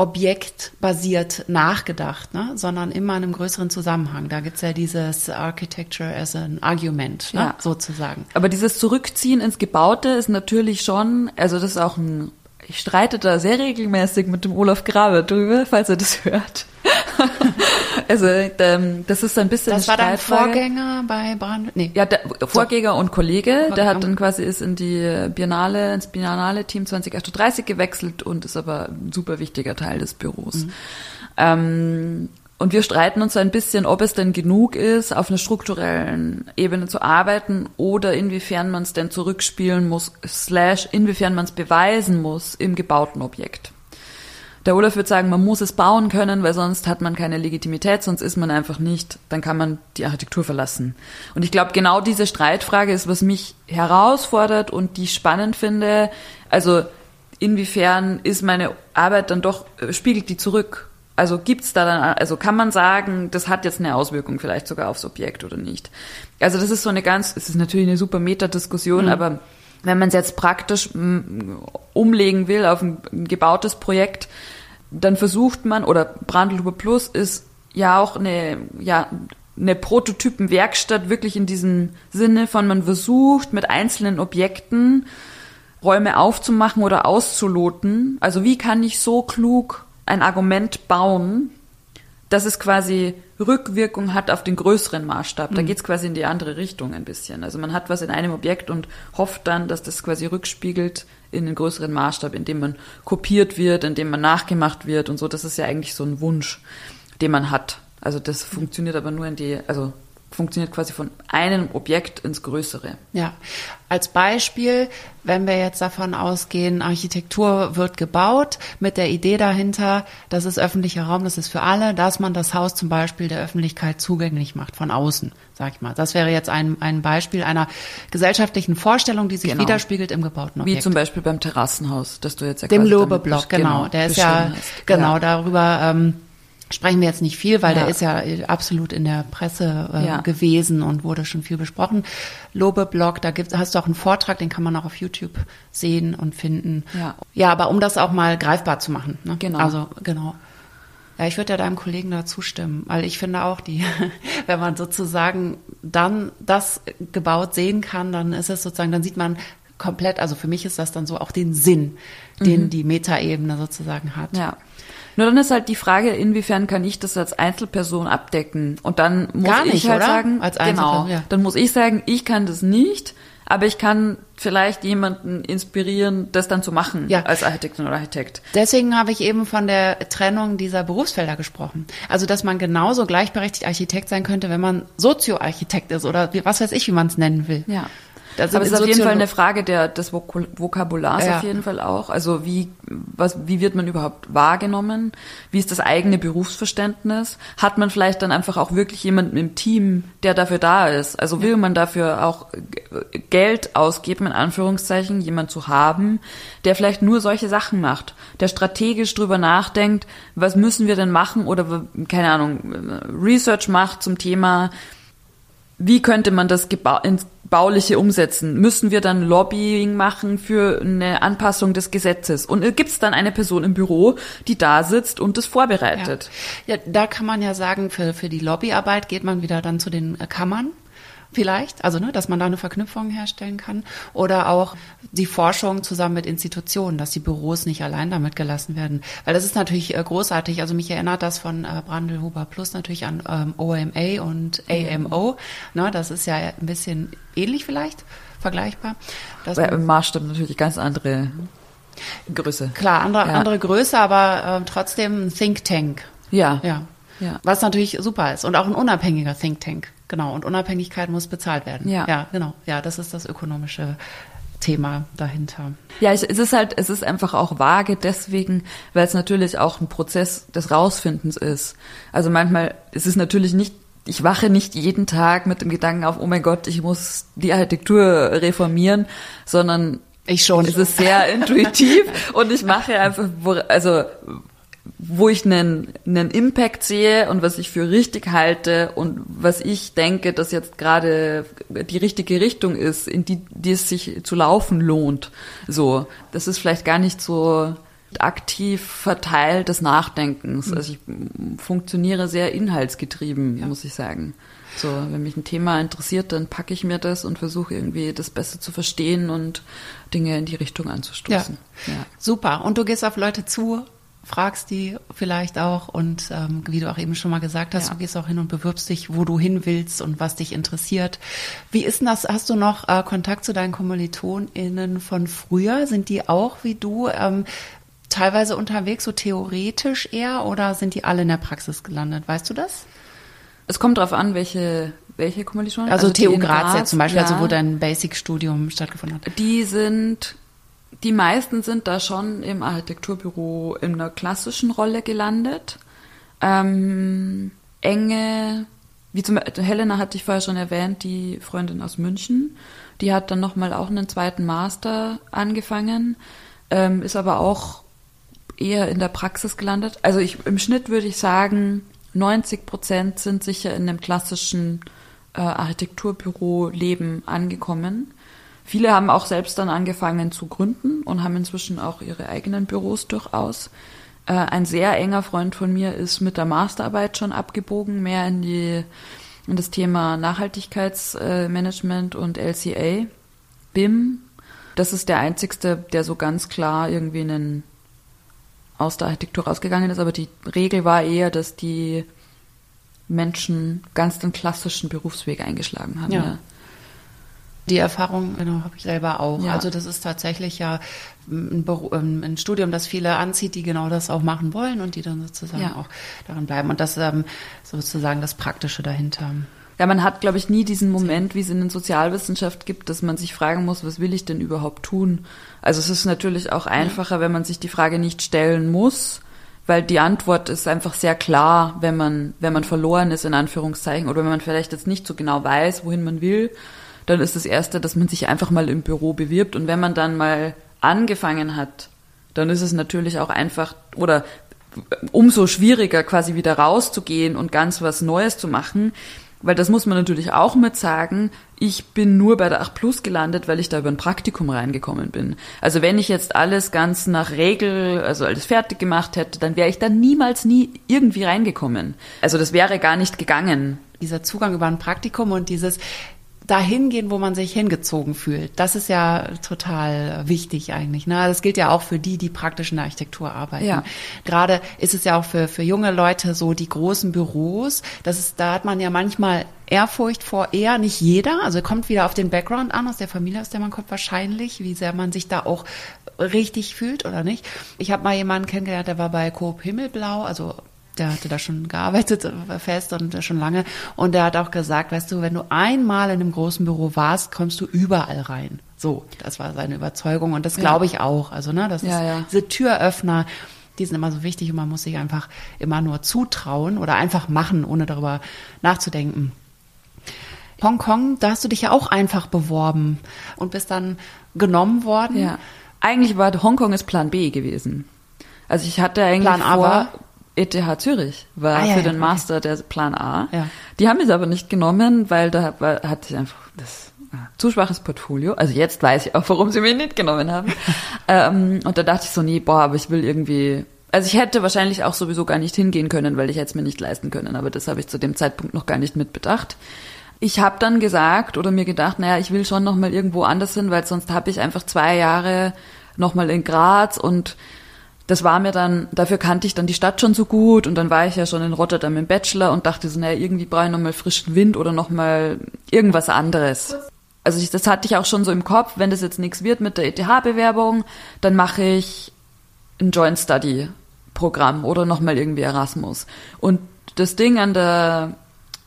objektbasiert nachgedacht, ne? sondern immer in einem größeren Zusammenhang. Da gibt's ja dieses Architecture as an Argument, ne?
ja.
sozusagen.
Aber dieses Zurückziehen ins Gebaute ist natürlich schon, also das ist auch ein ich streite da sehr regelmäßig mit dem Olaf Grabe drüber, falls er das hört. also ähm, das ist ein bisschen
Das war dein Vorgänger bei Brand?
Nee. Ja, der Vorgänger so. und Kollege, der hat dann quasi ist in die Biennale, ins Biennale Team 2038 gewechselt und ist aber ein super wichtiger Teil des Büros. Mhm. Ähm, und wir streiten uns ein bisschen, ob es denn genug ist, auf einer strukturellen Ebene zu arbeiten oder inwiefern man es denn zurückspielen muss, slash inwiefern man es beweisen muss im gebauten Objekt. Der Olaf würde sagen, man muss es bauen können, weil sonst hat man keine Legitimität, sonst ist man einfach nicht, dann kann man die Architektur verlassen. Und ich glaube, genau diese Streitfrage ist, was mich herausfordert und die spannend finde. Also inwiefern ist meine Arbeit dann doch, spiegelt die zurück also gibt's da dann, also kann man sagen, das hat jetzt eine Auswirkung vielleicht sogar aufs Objekt oder nicht? Also das ist so eine ganz, es ist natürlich eine super Metadiskussion, mhm. aber wenn man es jetzt praktisch umlegen will auf ein, ein gebautes Projekt, dann versucht man, oder Brandlupe Plus ist ja auch eine, ja, eine Prototypenwerkstatt wirklich in diesem Sinne von man versucht mit einzelnen Objekten Räume aufzumachen oder auszuloten. Also wie kann ich so klug ein Argument bauen, dass es quasi Rückwirkung hat auf den größeren Maßstab. Da mhm. geht es quasi in die andere Richtung ein bisschen. Also man hat was in einem Objekt und hofft dann, dass das quasi rückspiegelt in den größeren Maßstab, in dem man kopiert wird, in dem man nachgemacht wird und so. Das ist ja eigentlich so ein Wunsch, den man hat. Also das funktioniert aber nur in die, also funktioniert quasi von einem Objekt ins Größere.
Ja, als Beispiel, wenn wir jetzt davon ausgehen, Architektur wird gebaut mit der Idee dahinter, das ist öffentlicher Raum, das ist für alle, dass man das Haus zum Beispiel der Öffentlichkeit zugänglich macht von außen, sag ich mal. Das wäre jetzt ein, ein Beispiel einer gesellschaftlichen Vorstellung, die sich
Genau.
widerspiegelt im gebauten Objekt.
Wie zum Beispiel beim Terrassenhaus, das du jetzt ja
Dem
quasi damit
Lobeblock,
besch-
genau. Der ist ja,
hast.
genau,
Ja.
darüber ähm, sprechen wir jetzt nicht viel, weil
Ja.
der ist ja äh, absolut in der Presse äh,
Ja.
gewesen und wurde schon viel besprochen. Lobeblock, da gibt, hast du auch einen Vortrag, den kann man auch auf YouTube sehen und finden.
Ja.
ja, aber um das auch mal greifbar zu machen. Ne?
Genau.
Also, genau. Ja, ich würde ja deinem Kollegen da zustimmen, weil ich finde auch, die, wenn man sozusagen dann das gebaut sehen kann, dann ist es sozusagen, dann sieht man komplett, also für mich ist das dann so auch den Sinn, den die Metaebene sozusagen hat.
Mhm. Ja. Nur dann ist halt die Frage, inwiefern kann ich das als Einzelperson abdecken? Und dann muss
nicht,
ich halt
oder?
sagen,
Als
genau,
ja.
dann muss ich sagen, ich kann das nicht, aber ich kann vielleicht jemanden inspirieren, das dann zu machen
Ja.
als Architektin oder Architekt.
Deswegen habe ich eben von der Trennung dieser Berufsfelder gesprochen. Also, dass man genauso gleichberechtigt Architekt sein könnte, wenn man Sozioarchitekt ist oder was weiß ich, wie man es nennen will.
Ja.
Sind
Aber es ist auf jeden Fall eine Frage der, des Vokul- Vokabulars
Ja.
auf jeden Fall auch. Also wie, was, wie wird man überhaupt wahrgenommen? Wie ist das eigene Berufsverständnis? Hat man vielleicht dann einfach auch wirklich jemanden im Team, der dafür da ist? Also will man dafür auch Geld ausgeben, in Anführungszeichen, jemand zu haben, der vielleicht nur solche Sachen macht, der strategisch drüber nachdenkt, was müssen wir denn machen oder, keine Ahnung, Research macht zum Thema, wie könnte man das ins Bauliche umsetzen? Müssen wir dann Lobbying machen für eine Anpassung des Gesetzes? Und gibt es dann eine Person im Büro, die da sitzt und das vorbereitet?
Ja, da kann man ja sagen, für, für die Lobbyarbeit geht man wieder dann zu den äh, Kammern. Vielleicht, also ne, dass man da eine Verknüpfung herstellen kann. Oder auch die Forschung zusammen mit Institutionen, dass die Büros nicht allein damit gelassen werden. Weil das ist natürlich äh, großartig. Also mich erinnert das von äh, Brandl Huber Plus natürlich an ähm, OMA und AMO. Ne, das ist ja ein bisschen ähnlich vielleicht, vergleichbar. Man-
Im Maßstab natürlich ganz andere Größe.
Klar, andere,
Ja.
andere Größe, aber äh, trotzdem ein Think Tank.
Ja.
Ja.
Ja.
Was natürlich super ist. Und auch ein unabhängiger Think Tank. Genau. Und Unabhängigkeit muss bezahlt werden.
Ja.
Ja, genau. Ja, das ist das ökonomische Thema dahinter.
Ja, ich, es ist halt, es ist einfach auch vage deswegen, weil es natürlich auch ein Prozess des Rausfindens ist. Also manchmal ist es natürlich nicht, ich wache nicht jeden Tag mit dem Gedanken auf, oh mein Gott, ich muss die Architektur reformieren, sondern
Ich schon.
es ist sehr intuitiv und ich mache einfach, also wo ich einen, einen Impact sehe und was ich für richtig halte und was ich denke, dass jetzt gerade die richtige Richtung ist, in die, die es sich zu laufen lohnt. So, das ist vielleicht gar nicht so aktiv verteilt des Nachdenkens. Also ich funktioniere sehr inhaltsgetrieben, muss ich sagen. So, wenn mich ein Thema interessiert, dann packe ich mir das und versuche irgendwie das besser zu verstehen und Dinge in die Richtung anzustoßen. Ja.
Super. Und du gehst auf Leute zu, fragst die vielleicht auch und ähm, wie du auch eben schon mal gesagt hast,
Ja.
du gehst auch hin und bewirbst dich, wo du hin willst und was dich interessiert. Wie ist denn das? Hast du noch äh, Kontakt zu deinen KommilitonInnen von früher? Sind die auch wie du ähm, teilweise unterwegs, so theoretisch eher, oder sind die alle in der Praxis gelandet? Weißt du das?
Es kommt darauf an, welche, welche Kommilitonen.
Also,
die
TU
in
Graz ja zum Beispiel, also
ja,
wo dein Basic-Studium stattgefunden hat.
Die sind, die meisten sind da schon im Architekturbüro in einer klassischen Rolle gelandet. Ähm, enge, wie zum Beispiel, Helena hatte ich vorher schon erwähnt, die Freundin aus München. Die hat dann nochmal auch einen zweiten Master angefangen, ähm, ist aber auch eher in der Praxis gelandet. Also ich, im Schnitt würde ich sagen, 90 Prozent sind sicher in einem klassischen äh, Architekturbüro-Leben angekommen. Viele haben auch selbst dann angefangen zu gründen und haben inzwischen auch ihre eigenen Büros durchaus. Äh, ein sehr enger Freund von mir ist mit der Masterarbeit schon abgebogen, mehr in die in das Thema Nachhaltigkeitsmanagement und LCA, BIM. Das ist der einzigste, der so ganz klar irgendwie einen aus der Architektur rausgegangen ist, aber die Regel war eher, dass die Menschen ganz den klassischen Berufsweg eingeschlagen haben.
Ja.
Ja.
Die Erfahrung genau, habe ich selber auch.
Ja.
Also das ist tatsächlich ja ein, ähm, ein Studium, das viele anzieht, die genau das auch machen wollen und die dann sozusagen
Ja.
auch daran bleiben. Und das ähm, sozusagen das Praktische dahinter.
Ja, man hat, glaube ich, nie diesen Moment, wie es in der Sozialwissenschaft gibt, dass man sich fragen muss, was will ich denn überhaupt tun? Also es ist natürlich auch einfacher, wenn man sich die Frage nicht stellen muss, weil die Antwort ist einfach sehr klar, wenn man, wenn man verloren ist, in Anführungszeichen, oder wenn man vielleicht jetzt nicht so genau weiß, wohin man will, dann ist das Erste, dass man sich einfach mal im Büro bewirbt. Und wenn man dann mal angefangen hat, dann ist es natürlich auch einfach, oder umso schwieriger quasi wieder rauszugehen und ganz was Neues zu machen, weil das muss man natürlich auch mit sagen, ich bin nur bei der 8 Plus gelandet, weil ich da über ein Praktikum reingekommen bin. Also wenn ich jetzt alles ganz nach Regel, also alles fertig gemacht hätte, dann wäre ich da niemals nie irgendwie reingekommen. Also das wäre gar nicht gegangen.
Dieser Zugang über ein Praktikum und dieses, dahin gehen, wo man sich hingezogen fühlt. Das ist ja total wichtig eigentlich. Ne? Das gilt ja auch für die, die praktisch in der Architektur arbeiten. Ja. Gerade ist es ja auch für, für junge Leute so die großen Büros. Das ist, da hat man ja manchmal Ehrfurcht vor eher, nicht jeder. Also kommt wieder auf den Background an, aus der Familie, aus der man kommt wahrscheinlich, wie sehr man sich da auch richtig fühlt oder nicht. Ich habe mal jemanden kennengelernt, der war bei Coop Himmelblau, also der hatte da schon gearbeitet äh, fest und schon lange. Und der hat auch gesagt, weißt du, wenn du einmal in einem großen Büro warst, kommst du überall rein. So, das war seine Überzeugung und das glaube ich auch. Also, ne, das ja, ist ja. diese Türöffner, die sind immer so wichtig und man muss sich einfach immer nur zutrauen oder einfach machen, ohne darüber nachzudenken. Hongkong, da hast du dich ja auch einfach beworben und bist dann genommen worden. Ja.
Eigentlich war Hongkong ist Plan B gewesen. Also ich hatte eigentlich Plan A vor, war? ETH Zürich war ah, ja, für ja, den Master okay. der Plan A. Ja. Die haben es aber nicht genommen, weil da war, hatte ich einfach das ah, zu schwaches Portfolio. Also jetzt weiß ich auch, warum sie mich nicht genommen haben. ähm, und da dachte ich so, nee, boah, aber ich will irgendwie also ich hätte wahrscheinlich auch sowieso gar nicht hingehen können, weil ich hätte es mir nicht leisten können, aber das habe ich zu dem Zeitpunkt noch gar nicht mitbedacht. Ich habe dann gesagt oder mir gedacht, naja, ich will schon noch mal irgendwo anders hin, weil sonst habe ich einfach zwei Jahre noch mal in Graz und das war mir dann, dafür kannte ich dann die Stadt schon so gut und dann war ich ja schon in Rotterdam im Bachelor und dachte so, naja, irgendwie brauche ich nochmal frischen Wind oder nochmal irgendwas anderes. Also ich, das hatte ich auch schon so im Kopf, wenn das jetzt nichts wird mit der ETH-Bewerbung, dann mache ich ein Joint Study Programm oder nochmal irgendwie Erasmus. Und das Ding an der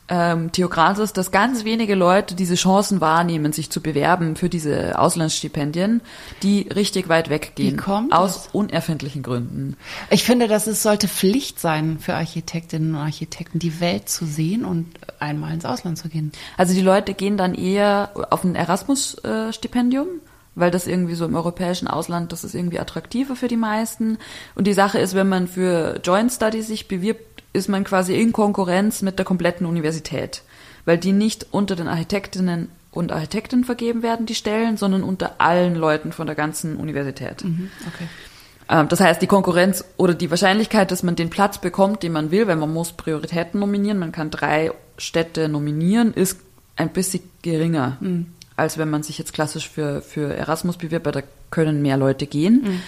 ähm, Theokrasis, dass ganz wenige Leute diese Chancen wahrnehmen, sich zu bewerben für diese Auslandsstipendien, die richtig weit weggehen. Wie kommt aus das? unerfindlichen Gründen.
Ich finde, dass es sollte Pflicht sein für Architektinnen und Architekten, die Welt zu sehen und einmal ins Ausland zu gehen.
Also die Leute gehen dann eher auf ein Erasmus-Stipendium weil das irgendwie so im europäischen Ausland, das ist irgendwie attraktiver für die meisten. Und die Sache ist, wenn man für Joint Study sich bewirbt, ist man quasi in Konkurrenz mit der kompletten Universität, weil die nicht unter den Architektinnen und Architekten vergeben werden, die Stellen, sondern unter allen Leuten von der ganzen Universität. Mhm, okay. Ähm, das heißt, die Konkurrenz oder die Wahrscheinlichkeit, dass man den Platz bekommt, den man will, weil man muss Prioritäten nominieren, man kann drei Städte nominieren, ist ein bisschen geringer, mhm. als wenn man sich jetzt klassisch für, für Erasmus bewirbt, weil da können mehr Leute gehen. Mhm.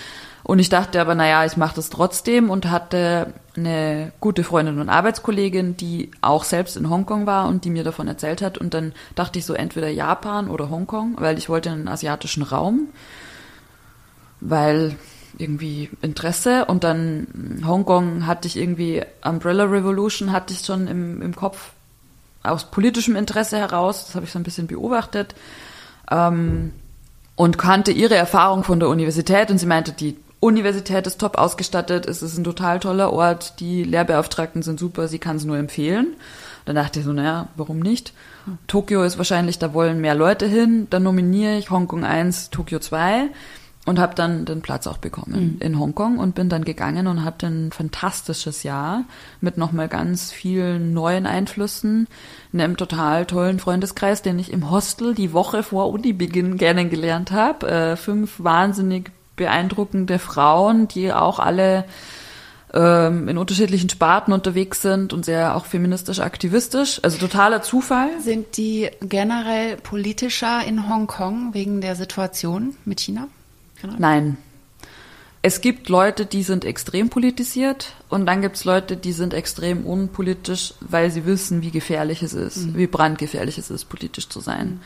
Und ich dachte aber, naja, ich mache das trotzdem und hatte eine gute Freundin und Arbeitskollegin, die auch selbst in Hongkong war und die mir davon erzählt hat. Und dann dachte ich so entweder Japan oder Hongkong, weil ich wollte in den asiatischen Raum, weil irgendwie Interesse. Und dann Hongkong hatte ich irgendwie Umbrella Revolution hatte ich schon im, im Kopf aus politischem Interesse heraus. Das habe ich so ein bisschen beobachtet. Ähm, und kannte ihre Erfahrung von der Universität und sie meinte, die Universität ist top ausgestattet, es ist ein total toller Ort, die Lehrbeauftragten sind super, sie kann es nur empfehlen. Dann dachte ich so, naja, warum nicht? Tokio ist wahrscheinlich, da wollen mehr Leute hin, dann nominiere ich Hongkong 1, Tokio 2 und habe dann den Platz auch bekommen mhm. in Hongkong und bin dann gegangen und hatte ein fantastisches Jahr mit nochmal ganz vielen neuen Einflüssen, einem total tollen Freundeskreis, den ich im Hostel die Woche vor Uni-Beginn kennengelernt habe. Äh, fünf wahnsinnig beeindruckende Frauen, die auch alle ähm, in unterschiedlichen Sparten unterwegs sind und sehr auch feministisch aktivistisch. Also totaler Zufall.
Sind die generell politischer in Hongkong wegen der Situation mit China?
Genau. Nein. Es gibt Leute, die sind extrem politisiert und dann gibt es Leute, die sind extrem unpolitisch, weil sie wissen, wie gefährlich es ist, mhm. wie brandgefährlich es ist, politisch zu sein. Mhm.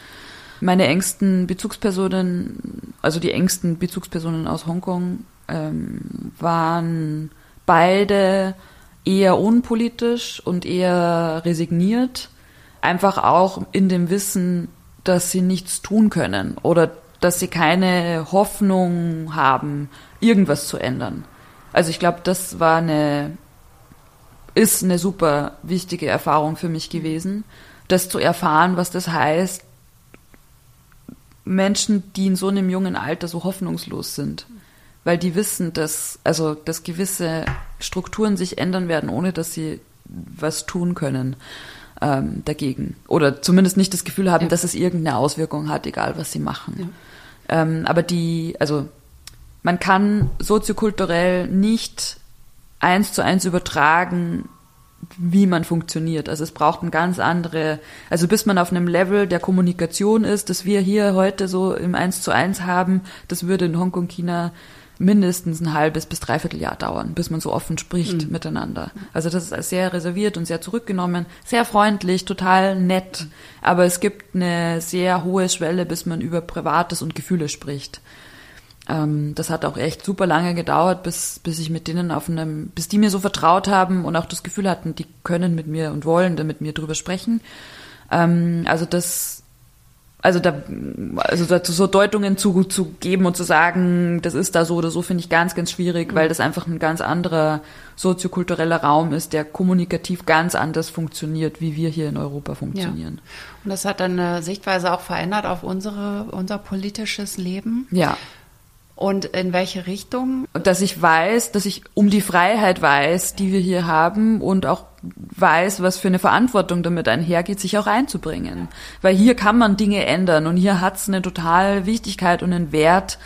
Meine engsten Bezugspersonen, also die engsten Bezugspersonen aus Hongkong, ähm, waren beide eher unpolitisch und eher resigniert, einfach auch in dem Wissen, dass sie nichts tun können oder dass sie keine Hoffnung haben, irgendwas zu ändern. Also ich glaube, das war eine, ist eine super wichtige Erfahrung für mich gewesen, das zu erfahren, was das heißt, Menschen, die in so einem jungen Alter so hoffnungslos sind, weil die wissen, dass, also, dass gewisse Strukturen sich ändern werden, ohne dass sie was tun können ähm, dagegen. Oder zumindest nicht das Gefühl haben, ja. dass es irgendeine Auswirkung hat, egal was sie machen. Ja. Ähm, aber die, also man kann soziokulturell nicht eins zu eins übertragen, wie man funktioniert. Also es braucht ein ganz andere, also bis man auf einem Level der Kommunikation ist, das wir hier heute so im Eins zu eins haben, das würde in Hongkong, China mindestens ein halbes bis dreiviertel Jahr dauern, bis man so offen spricht mhm. miteinander. Also das ist sehr reserviert und sehr zurückgenommen, sehr freundlich, total nett, aber es gibt eine sehr hohe Schwelle, bis man über Privates und Gefühle spricht. Ähm, das hat auch echt super lange gedauert, bis, bis ich mit denen auf einem, bis die mir so vertraut haben und auch das Gefühl hatten, die können mit mir und wollen da mit mir drüber sprechen. Ähm, also das, also da, also dazu so Deutungen zu, zu geben und zu sagen, das ist da so oder so, finde ich ganz, ganz schwierig, weil das einfach ein ganz anderer soziokultureller Raum ist, der kommunikativ ganz anders funktioniert, wie wir hier in Europa funktionieren. Ja.
Und das hat dann eine Sichtweise auch verändert auf unsere, unser politisches Leben.
Ja.
Und in welche Richtung?
Dass ich weiß, dass ich um die Freiheit weiß, die wir hier haben und auch weiß, was für eine Verantwortung damit einhergeht, sich auch einzubringen. Weil hier kann man Dinge ändern und hier hat es eine total Wichtigkeit und einen Wert,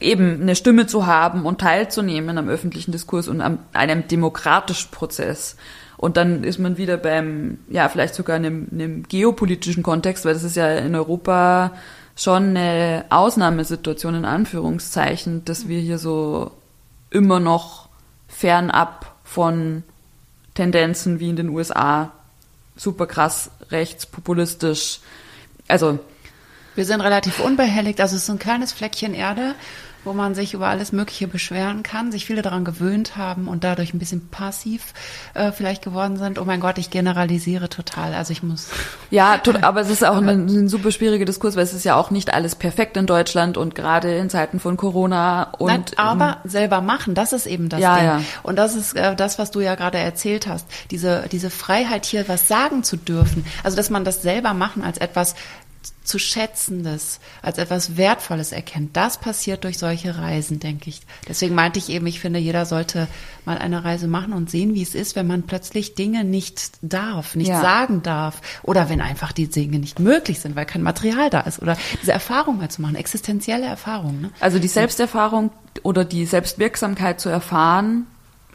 eben eine Stimme zu haben und teilzunehmen am öffentlichen Diskurs und an einem demokratischen Prozess. Und dann ist man wieder beim, ja, vielleicht sogar in einem, einem geopolitischen Kontext, weil das ist ja in Europa schon eine Ausnahmesituation in Anführungszeichen, dass wir hier so immer noch fernab von Tendenzen wie in den USA super krass rechtspopulistisch. Also
wir sind relativ unbehelligt, also es ist ein kleines Fleckchen Erde wo man sich über alles Mögliche beschweren kann, sich viele daran gewöhnt haben und dadurch ein bisschen passiv äh, vielleicht geworden sind. Oh mein Gott, ich generalisiere total. Also ich muss.
Ja, aber es ist auch ein, ein super schwieriger Diskurs, weil es ist ja auch nicht alles perfekt in Deutschland und gerade in Zeiten von Corona und. Nein,
aber ähm, selber machen, das ist eben das
ja,
Ding.
Ja.
Und das ist äh, das, was du ja gerade erzählt hast. Diese, diese Freiheit hier was sagen zu dürfen. Also, dass man das selber machen als etwas zu schätzendes, als etwas Wertvolles erkennt. Das passiert durch solche Reisen, denke ich. Deswegen meinte ich eben, ich finde, jeder sollte mal eine Reise machen und sehen, wie es ist, wenn man plötzlich Dinge nicht darf, nicht ja. sagen darf oder wenn einfach die Dinge nicht möglich sind, weil kein Material da ist oder diese Erfahrung mal zu machen, existenzielle Erfahrung. Ne?
Also die Selbsterfahrung oder die Selbstwirksamkeit zu erfahren,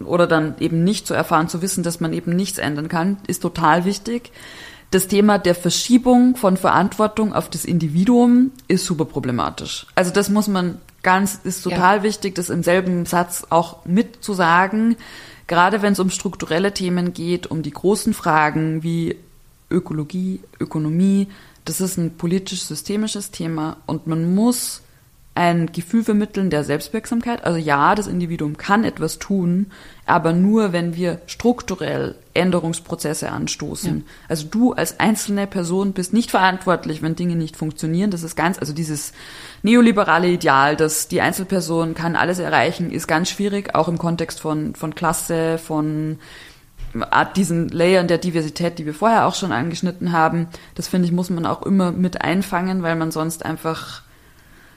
oder dann eben nicht zu erfahren, zu wissen, dass man eben nichts ändern kann, ist total wichtig das Thema der Verschiebung von Verantwortung auf das Individuum ist super problematisch. Also das muss man ganz, ist total ja. wichtig, das im selben Satz auch mitzusagen. Gerade wenn es um strukturelle Themen geht, um die großen Fragen wie Ökologie, Ökonomie, das ist ein politisch-systemisches Thema und man muss ein Gefühl vermitteln der Selbstwirksamkeit. Also ja, das Individuum kann etwas tun, aber nur, wenn wir strukturell Änderungsprozesse anstoßen. Ja. Also du als einzelne Person bist nicht verantwortlich, wenn Dinge nicht funktionieren. Das ist ganz, also dieses neoliberale Ideal, dass die Einzelperson kann alles erreichen, ist ganz schwierig, auch im Kontext von, von Klasse, von diesen Layern der Diversität, die wir vorher auch schon angeschnitten haben. Das finde ich, muss man auch immer mit einfangen, weil man sonst einfach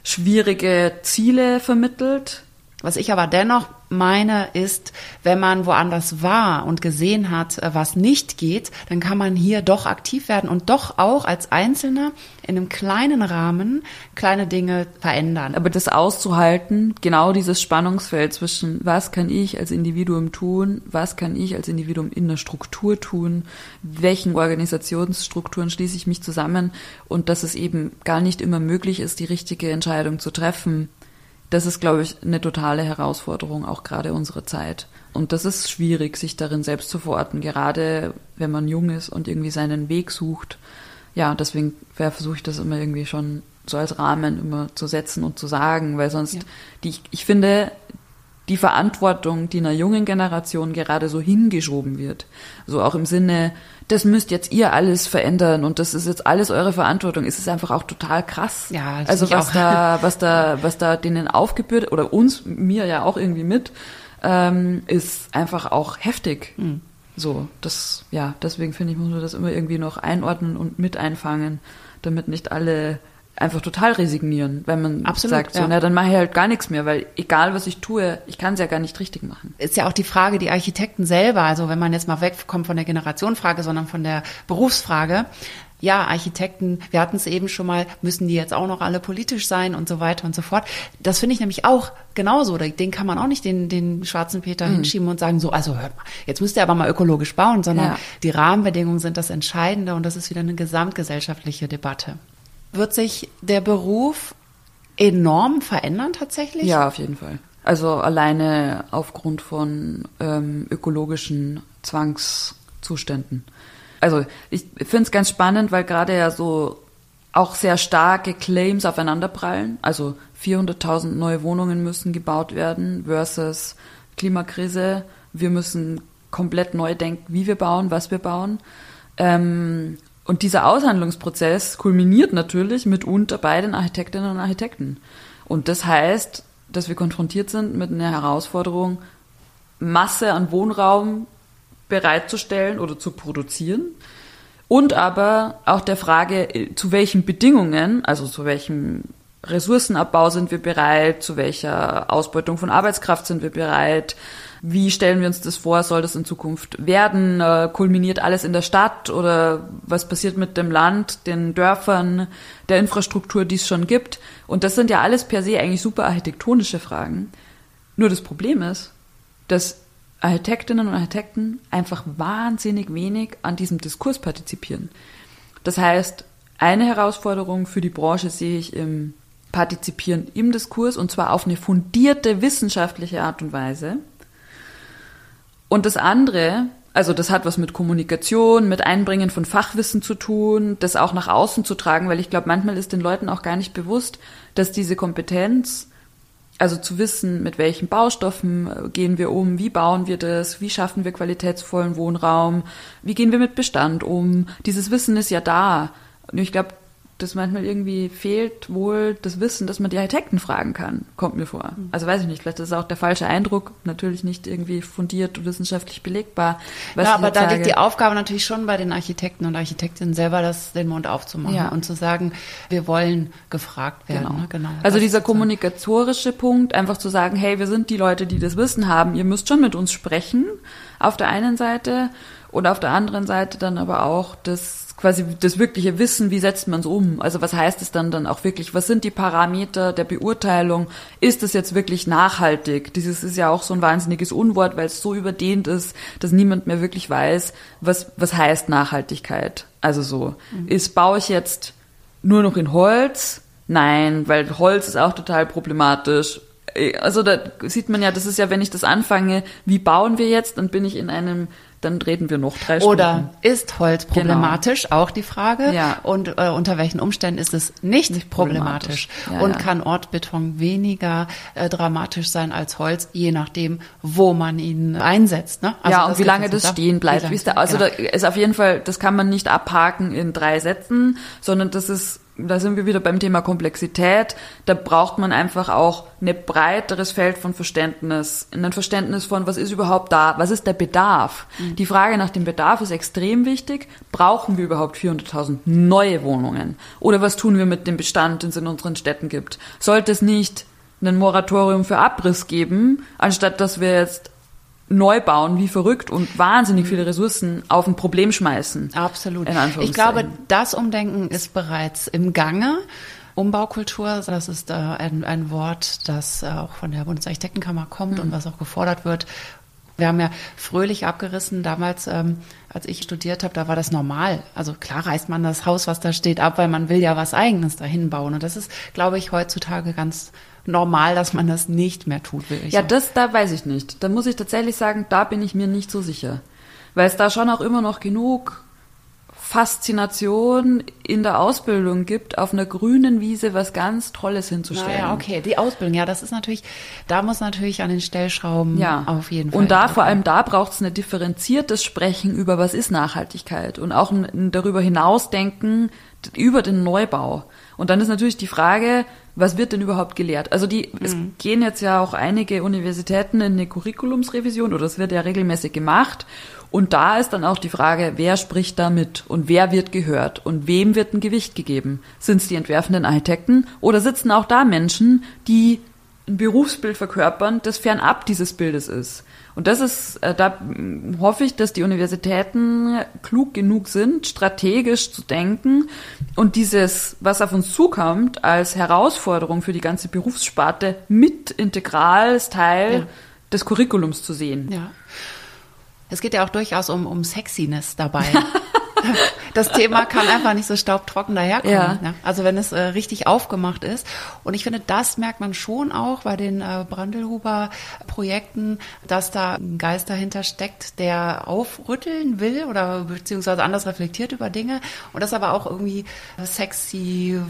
schwierige Ziele vermittelt.
Was ich aber dennoch meine, ist, wenn man woanders war und gesehen hat, äh, was nicht geht, dann kann man hier doch aktiv werden und doch auch als Einzelner in einem kleinen Rahmen kleine Dinge verändern.
Aber das auszuhalten, genau dieses Spannungsfeld zwischen, was kann ich als Individuum tun, was kann ich als Individuum in der Struktur tun, welchen Organisationsstrukturen schließe ich mich zusammen und dass es eben gar nicht immer möglich ist, die richtige Entscheidung zu treffen das ist, glaube ich, eine totale Herausforderung, auch gerade unsere Zeit. Und das ist schwierig, sich darin selbst zu verorten, gerade wenn man jung ist und irgendwie seinen Weg sucht. Ja, deswegen versuche ich das immer irgendwie schon so als Rahmen immer zu setzen und zu sagen, weil sonst, ja. die, ich finde, die Verantwortung, die einer jungen Generation gerade so hingeschoben wird. So auch im Sinne, das müsst jetzt ihr alles verändern und das ist jetzt alles eure Verantwortung, ist es einfach auch total krass.
Ja, das
also was
auch.
da, was da, was da denen aufgebührt oder uns, mir ja auch irgendwie mit, ähm, ist einfach auch heftig.
Mhm.
So, das, ja, deswegen finde ich, muss man das immer irgendwie noch einordnen und mit einfangen, damit nicht alle einfach total resignieren, wenn man
Absolut,
sagt, so,
ja.
na, dann mache ich halt gar nichts mehr, weil egal was ich tue, ich kann es ja gar nicht richtig machen.
ist ja auch die Frage, die Architekten selber, also wenn man jetzt mal wegkommt von der Generationenfrage, sondern von der Berufsfrage. Ja, Architekten, wir hatten es eben schon mal, müssen die jetzt auch noch alle politisch sein und so weiter und so fort. Das finde ich nämlich auch genauso. Den kann man auch nicht den, den schwarzen Peter
Mhm.
hinschieben und sagen, so, also hört mal, jetzt müsst ihr aber mal ökologisch bauen, sondern
Ja.
die Rahmenbedingungen sind das Entscheidende und das ist wieder eine gesamtgesellschaftliche Debatte. Wird sich der Beruf enorm verändern tatsächlich?
Ja, auf jeden Fall. Also alleine aufgrund von ähm, ökologischen Zwangszuständen. Also ich finde es ganz spannend, weil gerade ja so auch sehr starke Claims aufeinanderprallen. Also 400.000 neue Wohnungen müssen gebaut werden versus Klimakrise. Wir müssen komplett neu denken, wie wir bauen, was wir bauen. Ähm, und dieser Aushandlungsprozess kulminiert natürlich mitunter bei den Architektinnen und Architekten. Und das heißt, dass wir konfrontiert sind mit einer Herausforderung, Masse an Wohnraum bereitzustellen oder zu produzieren. Und aber auch der Frage, äh, zu welchen Bedingungen, also zu welchem Ressourcenabbau sind wir bereit, zu welcher Ausbeutung von Arbeitskraft sind wir bereit, wie stellen wir uns das vor, soll das in Zukunft werden, äh, kulminiert alles in der Stadt oder was passiert mit dem Land, den Dörfern, der Infrastruktur, die es schon gibt. Und das sind ja alles per se eigentlich super architektonische Fragen. Nur das Problem ist, dass Architektinnen und Architekten einfach wahnsinnig wenig an diesem Diskurs partizipieren. Das heißt, eine Herausforderung für die Branche sehe ich im Partizipieren im Diskurs und zwar auf eine fundierte wissenschaftliche Art und Weise. Und das andere, also das hat was mit Kommunikation, mit Einbringen von Fachwissen zu tun, das auch nach außen zu tragen, weil ich glaube, manchmal ist den Leuten auch gar nicht bewusst, dass diese Kompetenz, also zu wissen, mit welchen Baustoffen äh, gehen wir um, wie bauen wir das, wie schaffen wir qualitätsvollen Wohnraum, wie gehen wir mit Bestand um, dieses Wissen ist ja da. Und ich glaube, das manchmal irgendwie fehlt wohl das Wissen, dass man die Architekten fragen kann, kommt mir vor. Also weiß ich nicht, vielleicht ist es auch der falsche Eindruck, natürlich nicht irgendwie fundiert und wissenschaftlich belegbar.
ja, aber da
sage.
liegt die Aufgabe natürlich schon bei den Architekten und Architektinnen selber, das den Mund aufzumachen
Ja.
und zu sagen, wir wollen gefragt werden.
Genau.
Ne? genau.
Also dieser kommunikatorische Punkt, einfach zu sagen, hey, wir sind die Leute, die das Wissen haben, ihr müsst schon mit uns sprechen, auf der einen Seite und auf der anderen Seite dann aber auch das quasi das wirkliche Wissen, wie setzt man es um? Also was heißt es dann dann auch wirklich? Was sind die Parameter der Beurteilung? Ist es jetzt wirklich nachhaltig? Dieses ist ja auch so ein wahnsinniges Unwort, weil es so überdehnt ist, dass niemand mehr wirklich weiß, was, was heißt Nachhaltigkeit. Also so, ist, baue ich jetzt nur noch in Holz? Nein, weil Holz ist auch total problematisch. Äh, Also da sieht man ja, das ist ja, wenn ich das anfange, wie bauen wir jetzt, dann bin ich in einem, dann reden wir noch drei
Oder
Stunden.
ist Holz problematisch? Auch die Frage.
Ja.
Und äh, unter welchen Umständen ist es nicht,
Nicht
problematisch?
problematisch. Ja,
und
ja.
kann Ortbeton weniger äh, dramatisch sein als Holz, je nachdem, wo man ihn einsetzt. Ne? Also
ja, und wie lange das
ab.
stehen bleibt.
Wie
ist der, also
genau.
da ist auf jeden Fall, das kann man nicht abhaken in drei Sätzen, sondern das ist, da sind wir wieder beim Thema Komplexität. Da braucht man einfach auch ein breiteres Feld von Verständnis, ein Verständnis von, was ist überhaupt da, was ist der Bedarf.
Mhm.
Die Frage nach dem Bedarf ist extrem wichtig. Brauchen wir überhaupt 400.000 neue Wohnungen? Oder was tun wir mit dem Bestand, den es in unseren Städten gibt? Sollte es nicht ein Moratorium für Abriss geben, anstatt dass wir jetzt neu bauen wie verrückt und wahnsinnig viele Ressourcen auf ein Problem schmeißen.
Absolut. Ich glaube, das Umdenken ist bereits im Gange. Umbaukultur, das ist äh, ein, ein Wort, das äh, auch von der Bundesarchitektenkammer kommt und was auch gefordert wird. Wir haben ja fröhlich abgerissen damals, ähm, als ich studiert habe, da war das normal. Also klar reißt man das Haus, was da steht, ab, weil man will ja was Eigenes dahin bauen. Und das ist, glaube ich, heutzutage ganz normal, dass man das nicht mehr tut. Will ich
Ja,
sagen.
das, da weiß ich nicht. Da muss ich tatsächlich sagen, da bin ich mir nicht so sicher. Weil es da schon auch immer noch genug Faszination in der Ausbildung gibt, auf einer grünen Wiese was ganz Tolles hinzustellen.
Naja, okay, die Ausbildung, ja, das ist natürlich, da muss natürlich an den Stellschrauben
ja.
auf jeden Fall.
Und da, vor allem da braucht es ein differenziertes Sprechen über, was ist Nachhaltigkeit und auch ein darüber hinausdenken über den Neubau. Und dann ist natürlich die Frage, was wird denn überhaupt gelehrt? Also die, mhm. es gehen jetzt ja auch einige Universitäten in eine Curriculumsrevision oder es wird ja regelmäßig gemacht. Und da ist dann auch die Frage, wer spricht da mit und wer wird gehört und wem wird ein Gewicht gegeben? Sind es die entwerfenden Architekten oder sitzen auch da Menschen, die ein Berufsbild verkörpern, das fernab dieses Bildes ist? Und das ist, äh, da hoffe ich, dass die Universitäten klug genug sind, strategisch zu denken und dieses, was auf uns zukommt, als Herausforderung für die ganze Berufssparte mit integrales Teil ja. des Curriculums zu sehen.
Ja. Es geht ja auch durchaus um, um Sexiness dabei. das Thema kann einfach nicht so staubtrocken daherkommen. Ja. Ne? Also wenn es äh, richtig aufgemacht ist. Und ich finde, das merkt man schon auch bei den äh, Brandelhuber-Projekten, dass da ein Geist dahinter steckt, der aufrütteln will oder beziehungsweise anders reflektiert über Dinge und das aber auch irgendwie sexy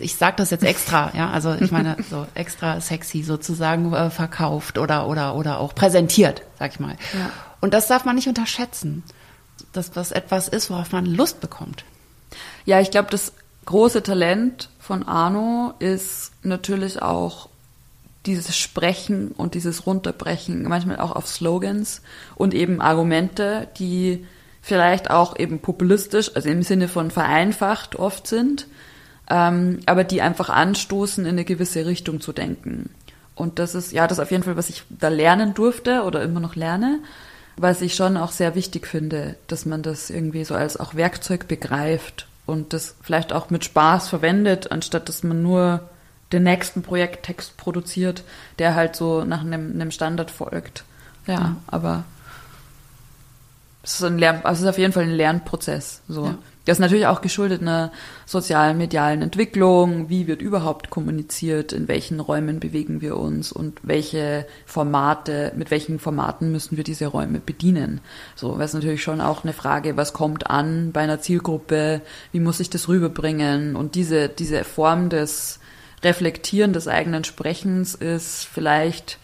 ich sage das jetzt extra, ja, also ich meine so extra sexy sozusagen äh, verkauft oder oder oder auch präsentiert, sag ich mal. Ja. Und das darf man nicht unterschätzen, dass das etwas ist, worauf man Lust bekommt.
Ja, ich glaube, das große Talent von Arno ist natürlich auch dieses Sprechen und dieses Runterbrechen, manchmal auch auf Slogans und eben Argumente, die vielleicht auch eben populistisch, also im Sinne von vereinfacht oft sind, ähm, aber die einfach anstoßen, in eine gewisse Richtung zu denken. Und das ist, ja, das ist auf jeden Fall, was ich da lernen durfte oder immer noch lerne was ich schon auch sehr wichtig finde, dass man das irgendwie so als auch Werkzeug begreift und das vielleicht auch mit Spaß verwendet, anstatt dass man nur den nächsten Projekttext produziert, der halt so nach einem, einem Standard folgt. Ja, ja. aber es ist ein Lern, also es ist auf jeden Fall ein Lernprozess. So. Ja. Das ist natürlich auch geschuldet einer sozialen, medialen Entwicklung. Wie wird überhaupt kommuniziert? In welchen Räumen bewegen wir uns? Und welche Formate, mit welchen Formaten müssen wir diese Räume bedienen? So, das ist natürlich schon auch eine Frage, was kommt an bei einer Zielgruppe? Wie muss ich das rüberbringen? Und diese, diese Form des Reflektieren des eigenen Sprechens ist vielleicht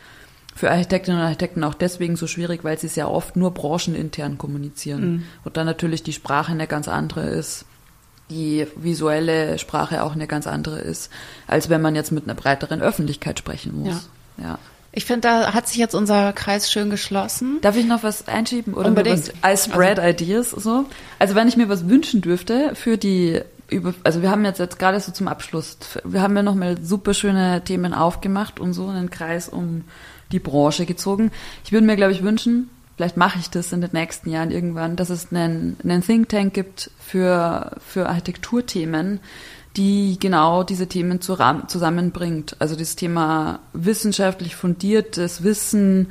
für Architektinnen und Architekten auch deswegen so schwierig, weil sie sehr oft nur branchenintern kommunizieren. Mhm. Und dann natürlich die Sprache eine ganz andere ist, die visuelle Sprache auch eine ganz andere ist, als wenn man jetzt mit einer breiteren Öffentlichkeit sprechen muss.
Ja. ja. Ich finde, da hat sich jetzt unser Kreis schön geschlossen.
Darf ich noch was einschieben oder Unbedingt. was? I spread also, ideas so. Also wenn ich mir was wünschen dürfte für die über, also wir haben jetzt, jetzt gerade so zum Abschluss, wir haben ja nochmal super schöne Themen aufgemacht und so einen Kreis um die Branche gezogen. Ich würde mir, glaube ich, wünschen, vielleicht mache ich das in den nächsten Jahren irgendwann, dass es einen, einen Think Tank gibt für, für Architekturthemen, die genau diese Themen zusammenbringt. Also das Thema wissenschaftlich fundiertes Wissen,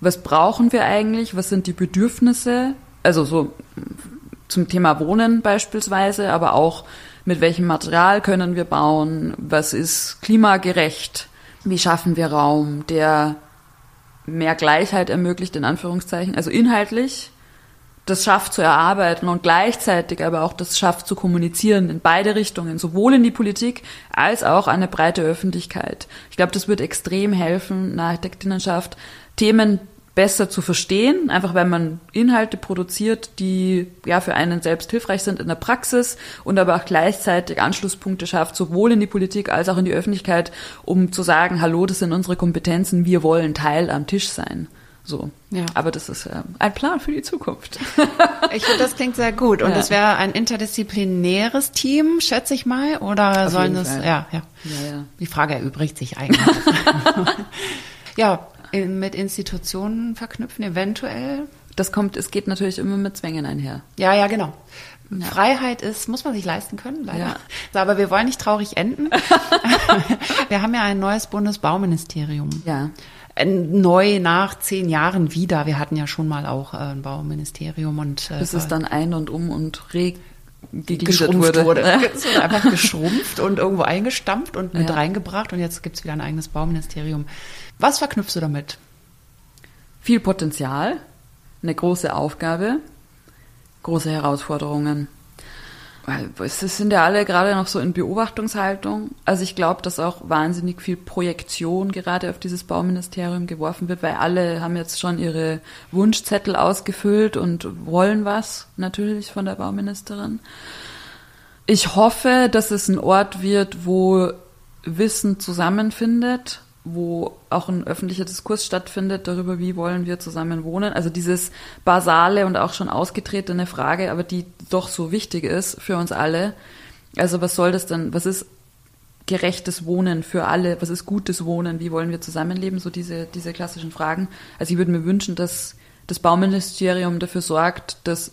was brauchen wir eigentlich, was sind die Bedürfnisse, also so zum Thema Wohnen beispielsweise, aber auch mit welchem Material können wir bauen, was ist klimagerecht, wie schaffen wir Raum, der mehr Gleichheit ermöglicht, in Anführungszeichen, also inhaltlich das schafft zu erarbeiten und gleichzeitig aber auch das schafft zu kommunizieren in beide Richtungen, sowohl in die Politik als auch an eine breite Öffentlichkeit. Ich glaube, das wird extrem helfen, eine Architektinnenschaft Themen besser zu verstehen, einfach weil man Inhalte produziert, die ja für einen selbst hilfreich sind in der Praxis und aber auch gleichzeitig Anschlusspunkte schafft, sowohl in die Politik als auch in die Öffentlichkeit, um zu sagen, hallo, das sind unsere Kompetenzen, wir wollen Teil am Tisch sein. So. Ja. Aber das ist äh, ein Plan für die Zukunft.
ich finde, das klingt sehr gut. Und ja. das wäre ein interdisziplinäres Team, schätze ich mal. Oder Auf sollen das, ja, ja, ja, ja. Die Frage erübrigt sich eigentlich. ja, mit Institutionen verknüpfen, eventuell?
Das kommt, es geht natürlich immer mit Zwängen einher.
Ja, ja, genau. Ja. Freiheit ist, muss man sich leisten können, leider. Ja. So, aber wir wollen nicht traurig enden. wir haben ja ein neues Bundesbauministerium.
Ja.
Neu nach zehn Jahren wieder. Wir hatten ja schon mal auch äh, ein Bauministerium und
äh, bis es dann ein und um und reg
geschrumpft wurde. wurde. Wurde einfach geschrumpft und irgendwo eingestampft und mit ja. reingebracht und jetzt gibt es wieder ein eigenes Bauministerium. Was verknüpfst du damit?
Viel Potenzial, eine große Aufgabe, große Herausforderungen. Weil es sind ja alle gerade noch so in Beobachtungshaltung. Also ich glaube, dass auch wahnsinnig viel Projektion gerade auf dieses Bauministerium geworfen wird, weil alle haben jetzt schon ihre Wunschzettel ausgefüllt und wollen was natürlich von der Bauministerin. Ich hoffe, dass es ein Ort wird, wo Wissen zusammenfindet wo auch ein öffentlicher Diskurs stattfindet darüber, wie wollen wir zusammen wohnen. Also dieses basale und auch schon ausgetretene Frage, aber die doch so wichtig ist für uns alle. Also was soll das denn, was ist gerechtes Wohnen für alle, was ist gutes Wohnen, wie wollen wir zusammenleben, so diese, diese klassischen Fragen. Also ich würde mir wünschen, dass das Bauministerium dafür sorgt, dass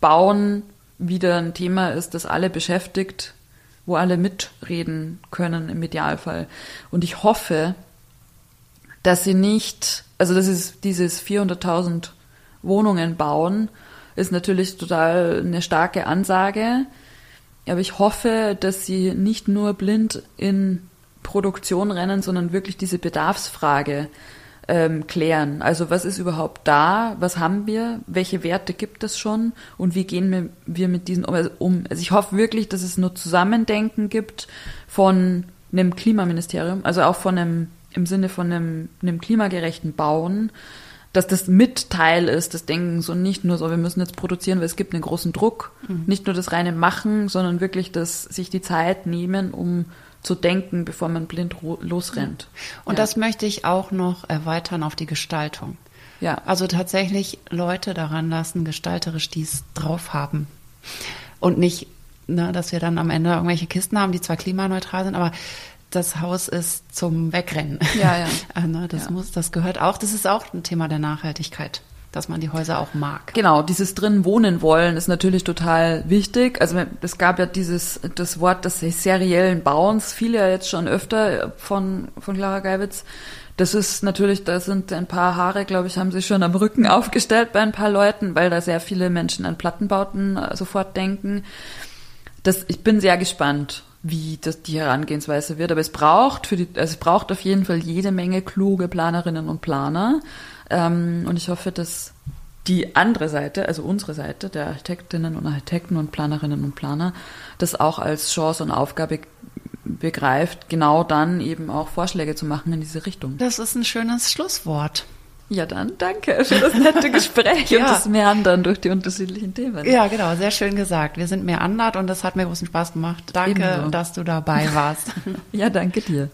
Bauen wieder ein Thema ist, das alle beschäftigt, wo alle mitreden können im Idealfall. Und ich hoffe, dass sie nicht, also das ist dieses 400.000 Wohnungen bauen, ist natürlich total eine starke Ansage. Aber ich hoffe, dass sie nicht nur blind in Produktion rennen, sondern wirklich diese Bedarfsfrage ähm, klären. Also was ist überhaupt da? Was haben wir? Welche Werte gibt es schon? Und wie gehen wir mit diesen um? Also ich hoffe wirklich, dass es nur Zusammendenken gibt von einem Klimaministerium, also auch von einem, im Sinne von einem, einem klimagerechten Bauen, dass das mit Teil ist des Denkens und nicht nur so, wir müssen jetzt produzieren, weil es gibt einen großen Druck. Mhm. Nicht nur das reine Machen, sondern wirklich das sich die Zeit nehmen, um zu denken, bevor man blind losrennt.
Und ja. das möchte ich auch noch erweitern auf die Gestaltung. Ja. Also tatsächlich Leute daran lassen, gestalterisch dies drauf haben. Und nicht, ne, dass wir dann am Ende irgendwelche Kisten haben, die zwar klimaneutral sind, aber das Haus ist zum Wegrennen. Ja, ja. Äh, ne, das ja. muss, das gehört auch, das ist auch ein Thema der Nachhaltigkeit dass man die Häuser auch mag.
Genau, dieses drin wohnen wollen ist natürlich total wichtig. Also es gab ja dieses das Wort des seriellen Bauens, viele ja jetzt schon öfter von von Clara Geibitz. Das ist natürlich, da sind ein paar Haare, glaube ich, haben sich schon am Rücken aufgestellt bei ein paar Leuten, weil da sehr viele Menschen an Plattenbauten äh, sofort denken. Das, ich bin sehr gespannt, wie das die Herangehensweise wird. Aber es braucht für die, also es braucht auf jeden Fall jede Menge kluge Planerinnen und Planer. Ähm, und ich hoffe, dass die andere Seite, also unsere Seite der Architektinnen und Architekten und Planerinnen und Planer, das auch als Chance und Aufgabe begreift, genau dann eben auch Vorschläge zu machen in diese Richtung.
Das ist ein schönes Schlusswort.
Ja, dann danke für das nette Gespräch ja. und das Meandern durch die unterschiedlichen Themen.
Ja, genau, sehr schön gesagt. Wir sind meandert und das hat mir großen Spaß gemacht. Danke, Ebenso. dass du dabei warst.
ja, danke dir.